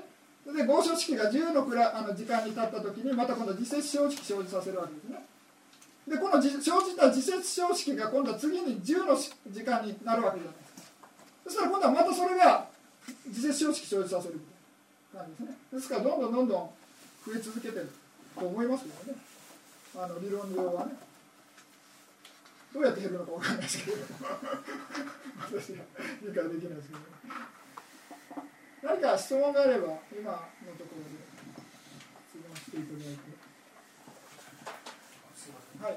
で合唱式が10のくらあの時間に経った時にまた今度自節小式生じさせるわけですね。でこの生じた自節小式が今度は次に10の時間になるわけじゃないですか。そしたら今度はまたそれが自節小式生じさせるな感じですね。ですからどんどんどんどん増え続けてると思いますけどね。あの理論上はね。どうやって減るのかわかんないですけど。私は理解できないですけど何か質問があれば今のところで質問していただいて。はい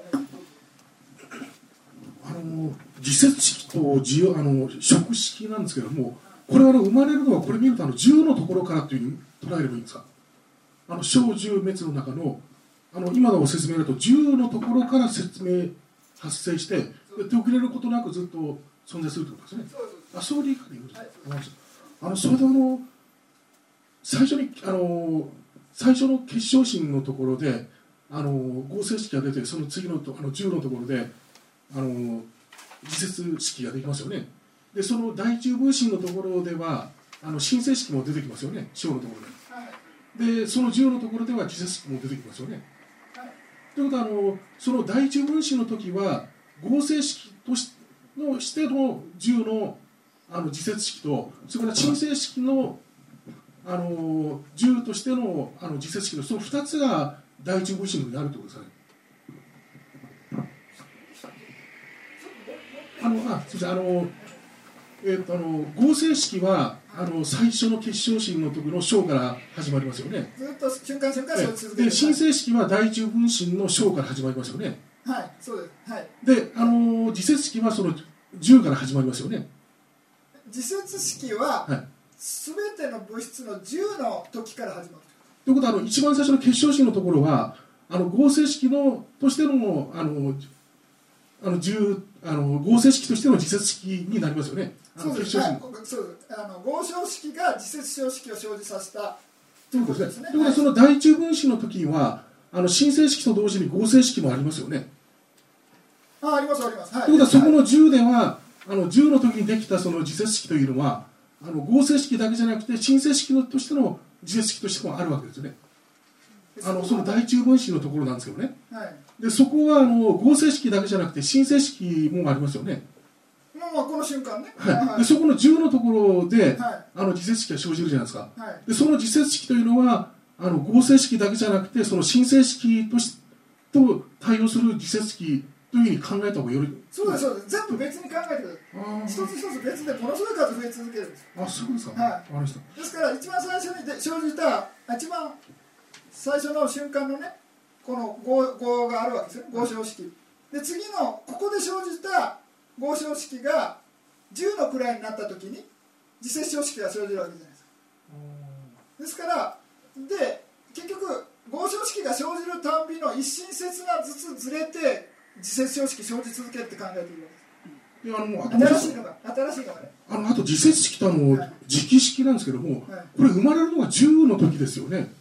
あの自節式と自由あの食式なんですけどもこれはあの生まれるのはこれ見るとあの10のところからというふうに捉えればいいんですか？あの小10滅の中のあの今のご説明だと10のところから説明発生してで手遅れることなくずっと存在するということですね。そうですあそうできるんですはいわかりましたあのそれであの最初にあの最初の結晶心のところであの合成式が出てその次のとあの10のところであの自節式ができますよね。でその第一分子のところではあの申請式も出てきますよね小のところはい。ででその10のところでは自節式も出てきますよね。はい。ということはあのその第一分子の時は合成式としのしての10のあの自節式とそれから申請式のあの10としてのあの自節式のその2つが第一分子の時にあるということですかね。あのあすみませんあのえー、とあの合成式はあの最初の結晶心の時の小から始まりますよね。ずっと瞬間瞬間そう続けてで申請式は第一分身の小から始まりますよね。はいそうです。はい。であの自節式はその10から始まりますよね。自節式ははい。すべての物質の10の時から始まる。ということはあの一番最初の結晶心のところはあの合成式のとしてのあのあの10あの合成式としての自節式になりますよね。あそうです、の結晶心はい、ここそうあの合唱式が自節小式を生じさせた。ということですね。ということははいその第一分子の時はあの申請式と同時に合成式もありますよね。あありますあります。はい。ということはそこはいの10ではあの10の時にできたその自節式というのはあの合成式だけじゃなくて申請式のとしての自節式としてもあるわけですよね。あのその第一分子のところなんですけどね。はいでそこはあの合成式だけじゃなくて申請式もありますよね。もうまあこの瞬間ね。はい。でそこの10のところで、はい。あの自節式が生じるじゃないですか。はい。でその自節式というのはあの合成式だけじゃなくてその申請式としと対応する自節式というふうに考えた方がより。そうですそうです。全部別に考えてください。あ一つ一つ別でものすごい数増え続けるんですあそうですか、はい。わかりました。ですから一番最初にで生じた一番最初の瞬間のねこの合合があるわけですよ合唱式。で次のここで生じた合唱式が10の位になった時に自節小式が生じるわけじゃないですか。ですからで結局合唱式が生じるたんびの一進節がずつずれて自節小式生じ続けるって考えているわいやあのあけです新しいのが新しい。のがね。あのあと自節式とあの、はい直式なんですけども、はい。これ生まれるのが10の時ですよね。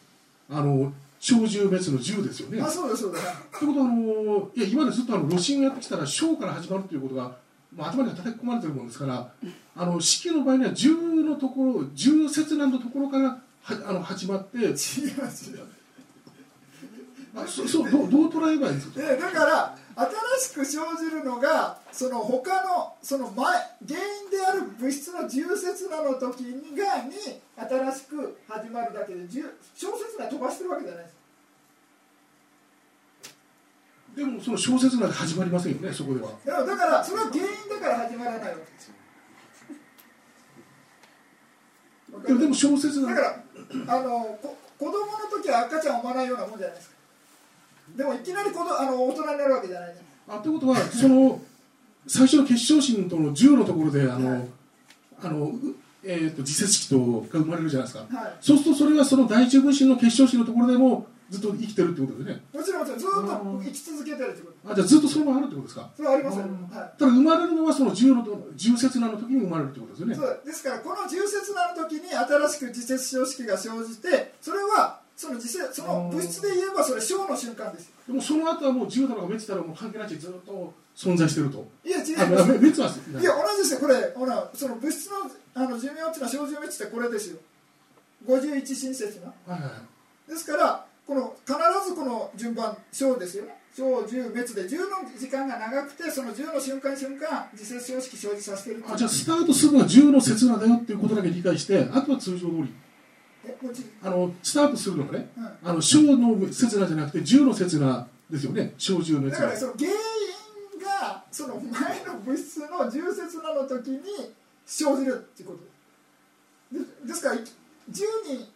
あの小十別の10ですよね。あそうですそうですはいということはあのいや今までずっとあのロシンをやってきたら小から始まるということが、まあ、頭には叩き込まれてるもんですからあの式の場合には10のところ10節難のところからはあの始まって違う違う。あそそうどうどう捉えればいいんですか？でだから新しく生じるのがその他のその前原因である物質の重節なの時にがに新しく始まるだけで重小節な飛ばしてるわけじゃないです。でもその小説なんて始まりませんよねそこでは。でもだからそれは原因だから始まらないわけですよ。でも小説だからあのこ子供の時は赤ちゃんを産まないようなもんじゃないですかでもいきなり子どあの大人になるわけじゃないじゃないあということはその最初の結晶心との10のところであの、はい。あのうえー、と自節式とが生まれるじゃないですか。はい。そうするとそれはその第一分子の結晶心のところでもずっと生きてるってことですね。もちろんもちろんずっと生き続けてるってこと。あじゃあずっとそのままあるってことですか？それはありますよ、はい。ただ生まれるのはその10のと10節なの時に生まれるってことですよね。そう。ですからこの重節なの時に新しく自節小式が生じてそれはその自節その物質で言えばそれ小の瞬間ですよ。でもその後はもう10だろうが滅だろうがもう関係ないしずっと存在してると。いや違いあます滅はいや同じですよ。これほらその物質のあの寿命っていうのは小寿命ってこれですよ。51親切な。はいはいはい。ですからこの必ずこの順番小ですよ。ね小10滅で10の時間が長くてその10の瞬間瞬間自節小式生じさせてるあじゃあスタートするのは10の刹那だよっていうこと。だけ理解してあとは通常通りあのスタートするのがね、うん。あの小の刹那じゃなくて10の刹那ですよね。小10のだ刹那からその原因がその前の物質の重節なの時に生じるっていうこと。ですでですから10に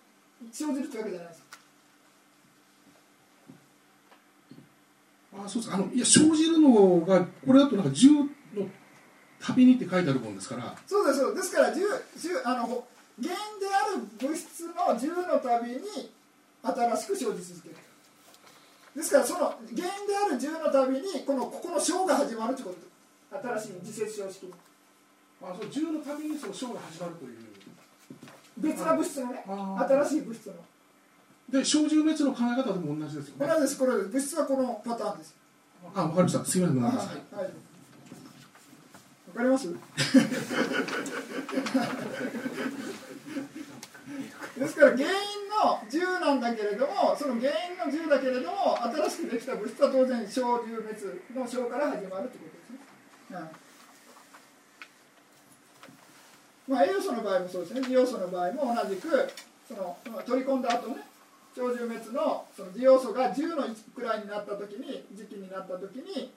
生じるってわけじゃないです。あそうですあのいや生じるのがこれだとなんか10の旅にって書いてあるもんですから。そうですそうです。ですから 10, 10あの原因である物質の10のたびに新しく生じ続ける。ですからその原因である10のたびにこのここの章が始まるということ。新しい自節小式にあそう10の旅にその章が始まるという。別な物質のね。あ新しい物質の。で小獣滅の考え方でも同じですよね。これです。これ物質はこのパターンです。あわかりました。すいませんはいはい。わかります？ですから原因の10なんだけれどもその原因の10だけれども新しくできた物質は当然小10滅の小から始まるということですね、はい。まあ、栄養素の場合もそうですね、要素の場合も同じくその取り込んだ後ね長寿滅のその要素が10のくらいになった時に時期になった時に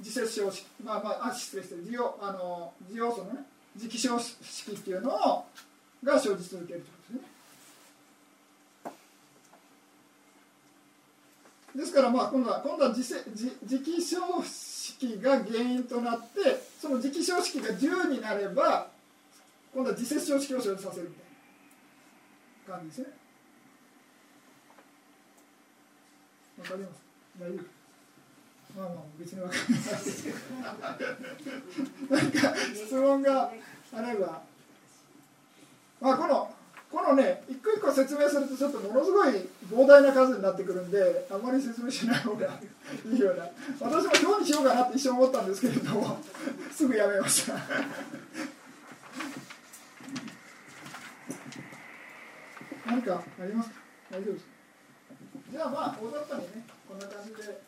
自節小式まあまああ失礼してる要あの要素のね磁気小式っていうのをが生じ続けるということですね。ですからまあ今度は今度は磁気小式が原因となってその磁気小式が10になれば今度は自節小式を生じさせるみたいな感じですね。わかります？大丈夫？まあまあ別にわかんない。ですけどなんか質問があれば。まあこのこのね一個一個説明するとちょっとものすごい膨大な数になってくるんであまり説明しない方がいいような。私も今日にしようかなって一瞬思ったんですけれどもすぐやめました。何かありますか？大丈夫ですか？じゃあまあ大雑把にねこんな感じで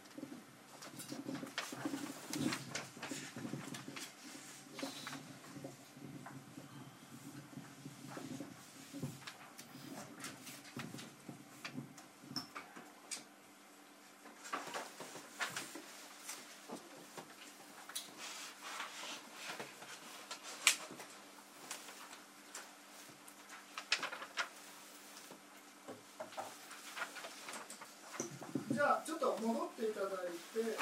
じゃあちょっと戻っていただいて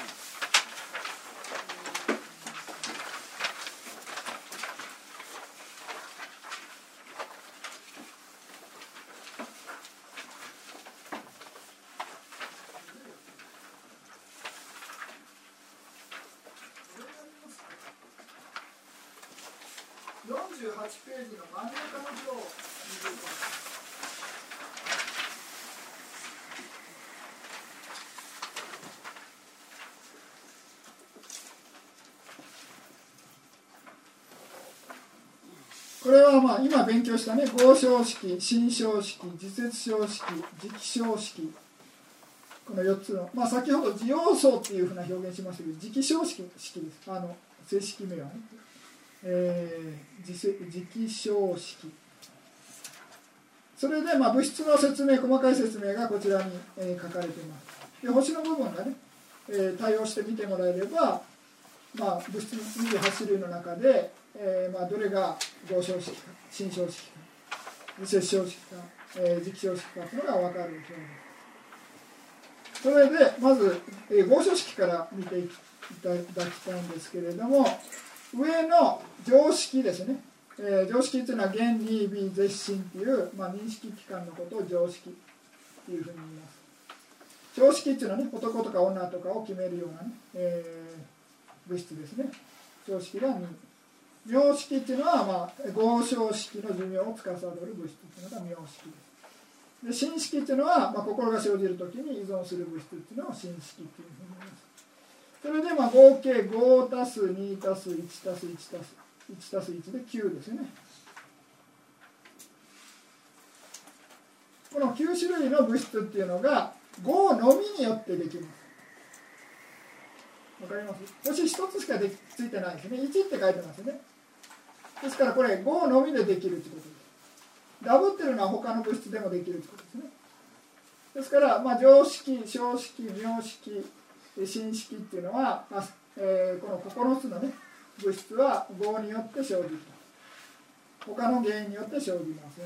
48ページの真ん中の字を見てくださいこれはまあ今勉強したね合唱式、新唱式、自節唱式、直唱式。この4つの、まあ、先ほど自要素っていうふうな表現しましたけど直唱式式です。あの正式名はね、えー、自せ直唱式それでまあ物質の説明細かい説明がこちらに、えー書かれています。で星の部分がね、えー対応して見てもらえればまあ、物質28種類の中で、えーまあ、どれが合唱式か新唱式か自節唱式か、えー、直唱式かというのが分かる表現。それでまず、えー、合唱式から見ていただきたいんですけれども上の常識ですね、えー、常識というのは原理微絶心っていう、まあ、認識機関のことを常識というふうに言います。常識っていうのはね男とか女とかを決めるようなね、えー物質ですね。常識が2名式っていうのは、まあ、合唱式の寿命を司る物質っていうのが名式です。で心式っていうのは、まあ、心が生じる時に依存する物質っていうのを心式っていうふうに言います。それでまあ合計5たす2たす1たす1たす1たす1で9ですね。この9種類の物質っていうのが5のみによってできます。わかります？星一つしかでついてないですね。1って書いてますね。ですからこれ5のみでできるってことです。ダブってるのは他の物質でもできるってことですね。ですから、まあ、常識小式名式新式っていうのは、まあ、えーこの9つのね物質は業によって生じる。他の原因によって生じません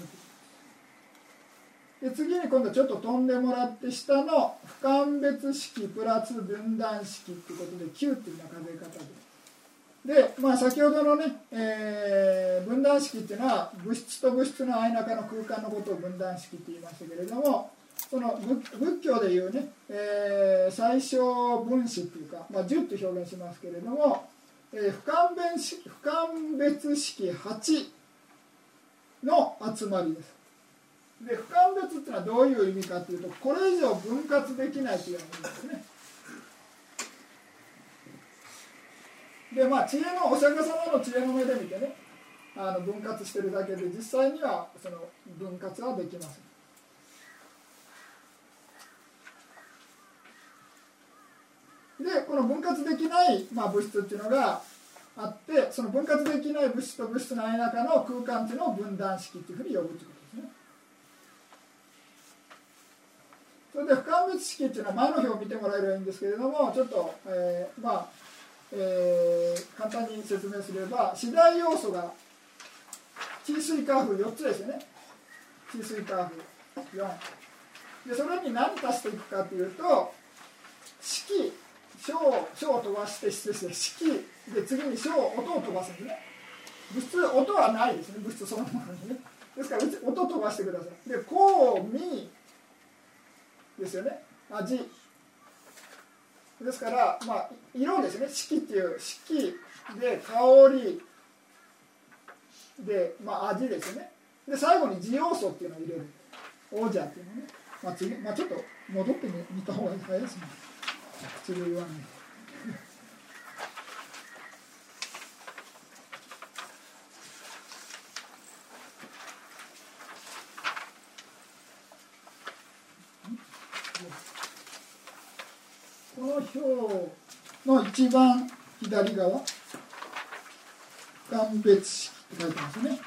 で次に今度ちょっと飛んでもらって下の不間別式プラス分断式っていうことで Q っていうような数え方で。で、まあ、先ほどのね、えー分断式っていうのは物質と物質の間中の空間のことを分断式って言いましたけれどもその仏教でいうね、えー最小分子っていうか、まあ、10って表現しますけれども、えー不間別式不間別式8の集まりです。で不間別っていうのはどういう意味かというとこれ以上分割できないという意味ですね。でまあ知恵のお釈迦様の知恵の目で見てねあの分割してるだけで実際にはその分割はできません。でこの分割できない、まあ、物質っていうのがあってその分割できない物質と物質の間の空間っていうのを分断式っていうふうに呼ぶということですね。それで不間別式っていうのは前の表を見てもらえればいいんですけれどもちょっと、えーまあえー簡単に説明すれば次第要素が地水化風4つですよね。地水化風4でそれに何足していくかというと式。小小を飛ばして失礼して式で次に小音を飛ばすんですね。物質音はないですね。物質そのものにね。ですから音飛ばしてください。で香味ですよね。味ですからまあ色ですね。色っていう色で香りで、まあ、味ですよね。で最後に滋養素っていうのを入れる。王者っていうのね、まあ次まあ、ちょっと戻ってみた方が早いですね。口で言わないこの表の一番左側間別式って書いてますね。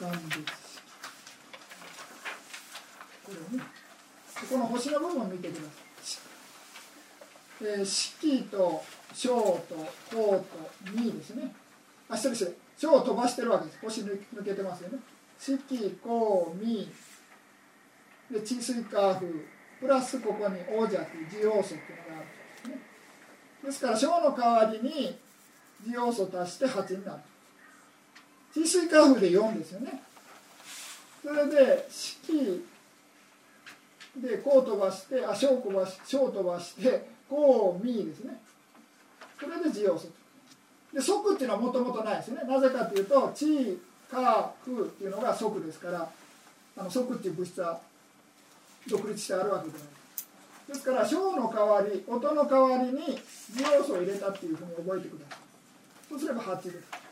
間別式。これねこの星の部分を見てください。えー式と小と項と2ですね。あ失礼して小を飛ばしてるわけです。星抜けてますよね。式項2で地水化風。プラスここに王者という滋養素っていうのがあるんですね。ですから小の代わりに滋養素足して8になる。地水化風で4ですよね。それで式でこう飛ばしてあ小飛ばし小飛ばしてこうみですね。それで滋養素で即っていうのはもともとないですね。なぜかというと地化風っていうのが即ですからあの即っていう物質は独立してあるわけじゃない。ですから小の代わり音の代わりに滋養素を入れたっていうふうに覚えてください。そうすれば8です。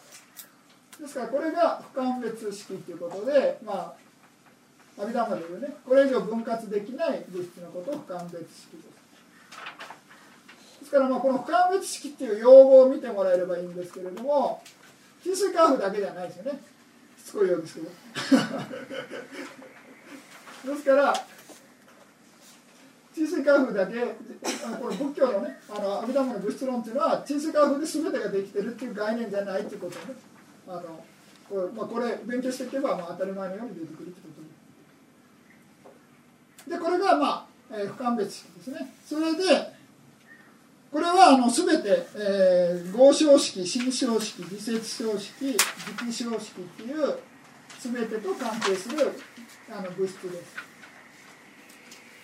ですからこれが不間別式っていうことでまあ阿弥陀まで言うね。これ以上分割できない物質のことを不間別式です。ですからまあこの不間別式っていう用語を見てもらえればいいんですけれども金水カーフだけじゃないですよね。しつこいようですけど。ですから地水化風だけあのこれ仏教のねあの阿弥陀の物質論っていうのは地水化風で全てができてるっていう概念じゃないっていうことをねあのこれ,、まあ、これ勉強していけばまあ当たり前のように出てくるってこと。ででこれがまあ、えー、不間別式ですね。それでこれはあの全て、えー、合唱式心象式自節小式自気小式っていう全てと関係するあの物質です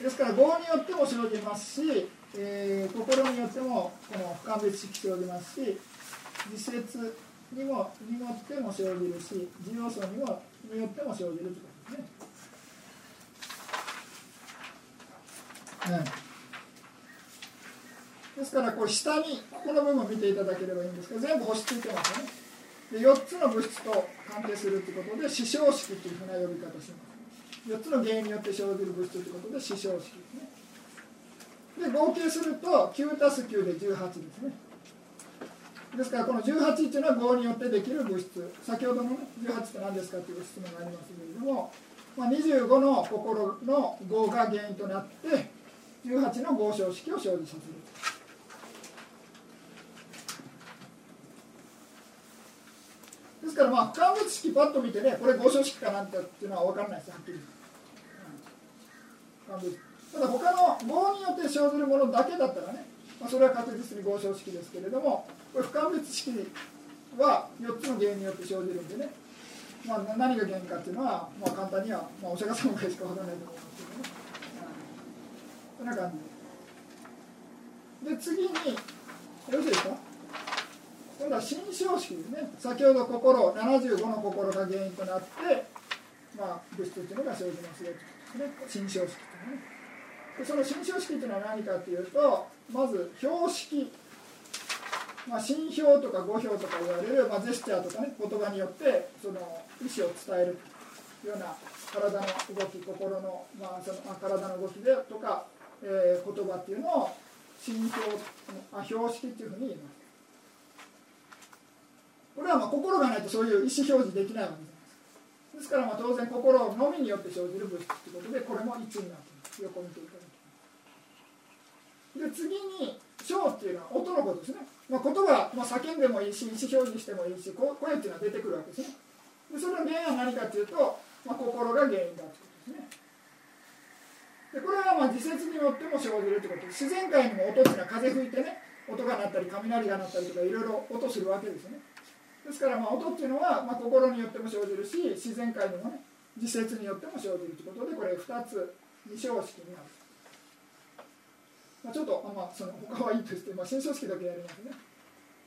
ですから業によっても生じますし、えー心によってもこの不間別式生じますし自節にもによっても生じるし自要素にもによっても生じるということですね。はいですからこう下にここの部分を見ていただければいいんですけど全部星ついてますね。で4つの物質と関係するということで死傷式というふうな呼び方をします。4つの原因によって生じる物質ということで死傷式ですね。で合計すると 9+9 で18ですね。ですからこの18っていうのは合によってできる物質。先ほどのね18って何ですかという質問がありますけれども、まあ、25の心の合が原因となって18の合唱式を生じさせる。ですからまあ不完別式パッと見てねこれ合唱式かなんてっていうのは分からないですはっきり、う。ん、ただ他の合によって生ずるものだけだったらね、まあ、それは確実に合唱式ですけれどもこれ不完別式は4つの原因によって生じるんでね、まあ、何が原因かっていうのは、まあ、簡単には、まあ、お釈迦様ぐらいしか分からないと思いますけどね、うん、そんな感じ。で次によろしいですか？今度は心象式ですね先ほど心75の心が原因となって、まあ、物質っていうのが生じますよというね心象式というね。でその心象式というのは何かというとまず標識まあ、心表とか語表とか言われる、まあ、ジェスチャーとかね言葉によってその意思を伝えるというような体の動き心の,、まあ、そのあ体の動きでとか、えー、言葉っていうのを心表あ標識っていうふうに言います。これはまあ心がないとそういう意思表示できないわけですですからまあ当然心のみによって生じる物質ということでこれも一になっています。横見ていただきで次に小っていうのは音のことですね、まあ、言葉、まあ、叫んでもいいし意思表示してもいいし声っていうのは出てくるわけですね。でそれの原因は何かっていうと、まあ、心が原因だということですね。でこれはまあ自説によっても生じるということ。で自然界にも音っていうのは風吹いてね音が鳴ったり雷が鳴ったりとかいろいろ音するわけですね。ですからまあ音っていうのはまあ心によっても生じるし自然界にもね自説によっても生じるということでこれ2つ二小式になる、まあ、ちょっとまあその他はいいとして、まあ、新小式だけやりますね。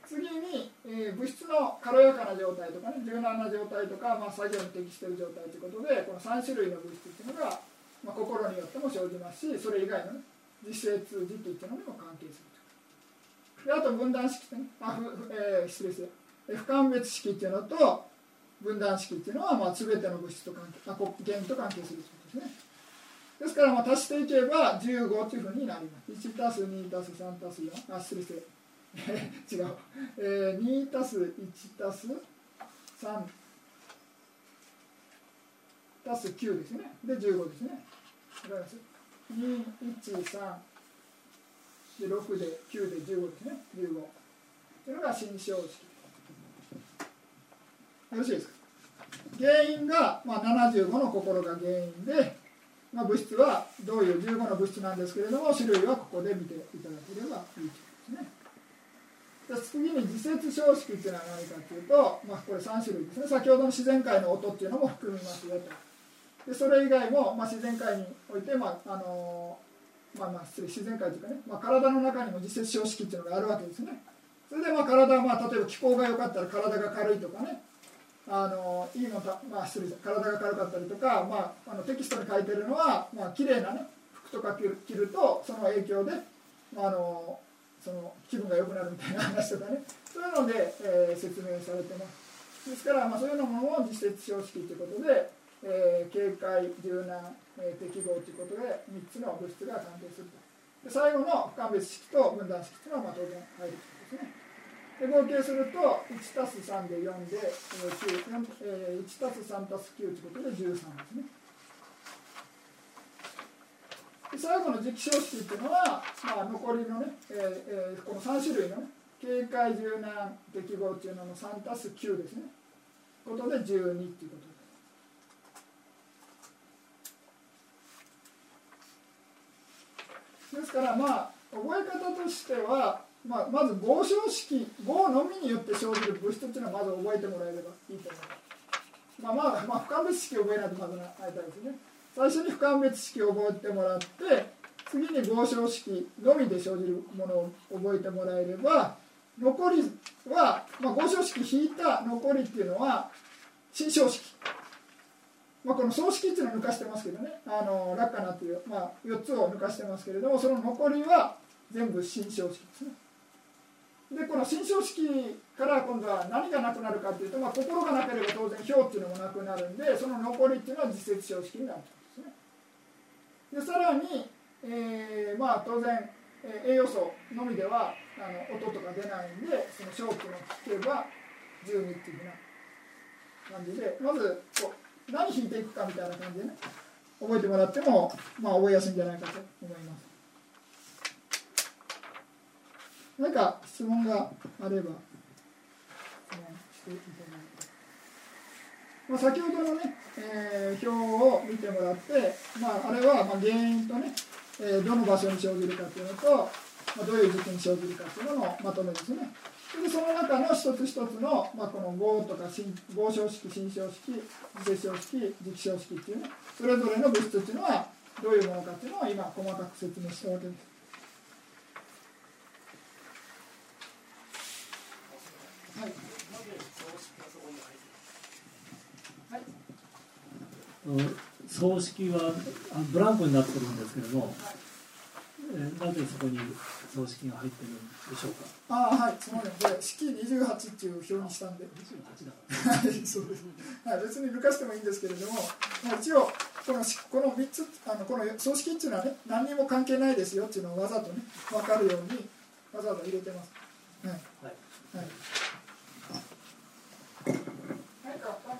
次に、えー、物質の軽やかな状態とかね柔軟な状態とか、まあ、作業に適している状態ということでこの3種類の物質っていうのが、まあ、心によっても生じますしそれ以外の、ね、実説時期っていうのにも関係すると。であと分断式ってねあふ、えー、失礼して不完別式っていうのと分断式っていうのはまあ全ての物質と関係あ原因と関係するということですね。ですからまあ足していけば15というふうになります。1たす2たす3たす4あ失礼して 違う、えー、2たす1たす3たす9ですね。で15ですね。わかります？213で6で9で15ですね。15というのが新小式。よろしいですか？原因が、まあ、75の心が原因で、まあ、物質はどういう15の物質なんですけれども種類はここで見ていただければいいということですね。次に自説小式っていうのは何かというと、まあ、これ3種類ですね。先ほどの自然界の音っていうのも含みますよと。でそれ以外も、まあ、自然界において、まああのまあ、まあ自然界というかね、まあ、体の中にも自説小式っていうのがあるわけですね。それでまあ体は、まあ、例えば気候が良かったら体が軽いとかね。あのいいの、まあ、失礼体が軽かったりとか、まあ、あのテキストに書いてるのは、まあ綺麗なね服とか着るとその影響で、まあ、あのその気分が良くなるみたいな話とかね。そういうので、えー、説明されてます。ですから、まあ、そういうのものを実説標識ということで、えー、警戒柔軟、えー、適合ということで3つの物質が関係すると。で最後の不完別式と分断式というのはまあ当然入るということですね。で合計すると1たす3で4で、えー、1たす3たす9ということで13ですね。で最後の磁気消式っていうのは、まあ、残りのね、ええー、この3種類のね警戒柔軟適合っていうのの3たす9ですね。ことで12っていうことで。すですからまあ覚え方としてはまあ、まず合唱式合のみによって生じる物質っていうのはまず覚えてもらえればいいと思います。まあまあ、まあ、不完別式を覚えないとまずないたいですね。最初に不完別式を覚えてもらって、次に合唱式のみで生じるものを覚えてもらえれば、残りは、まあ、合唱式引いた残りっていうのは、新唱式。まあ、この葬式っていうのを抜かしてますけどね、あのラッカナっていう、まあ、4つを抜かしてますけれども、その残りは全部新唱式ですね。でこの新章式から今度は何がなくなるかっていうと、まあ、心がなければ当然表っていうのもなくなるんでその残りっていうのは実説章式になるんですね。でさらに、えー、まあ当然、えー、栄養素のみではあの音とか出ないんでその小期の聞けば12っていうふうな感じでまずこう何弾いていくかみたいな感じでね覚えてもらっても、まあ、覚えやすいんじゃないかと思います。何か質問があれば質問していただいて。まあ、先ほどのね、えー表を見てもらって、まあ、あれはまあ原因とね、えーどの場所に生じるかっていうのと、まあ、どういう時期に生じるかっていうののまとめですね。それでその中の一つ一つの、まあ、この合とか合小式、新小式、次世小式、磁気小式っていうね、それぞれの物質っていうのはどういうものかっていうのを今細かく説明したわけです。はい。はい。あの葬式はブランコになってるんですけれども、えーなぜそこに葬式が入ってるんでしょうか？ああはい、すみません、これ、式28っていう表にしたんで、28だから。はい、そうです、はい、別に抜かしてもいいんですけれども、まあ、一応、このしこの3つ、あのこの葬式っていうのはね、何にも関係ないですよっていうのをわざとね、分かるように、わざわざ入れてます。はい、はい。はいはい、ああ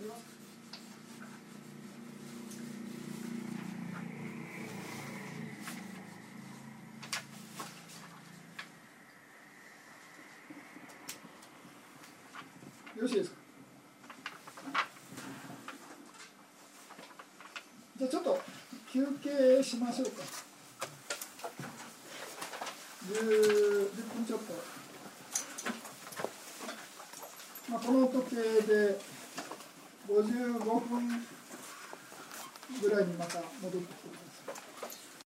りますよろしいですかじゃあちょっと休憩しましょうか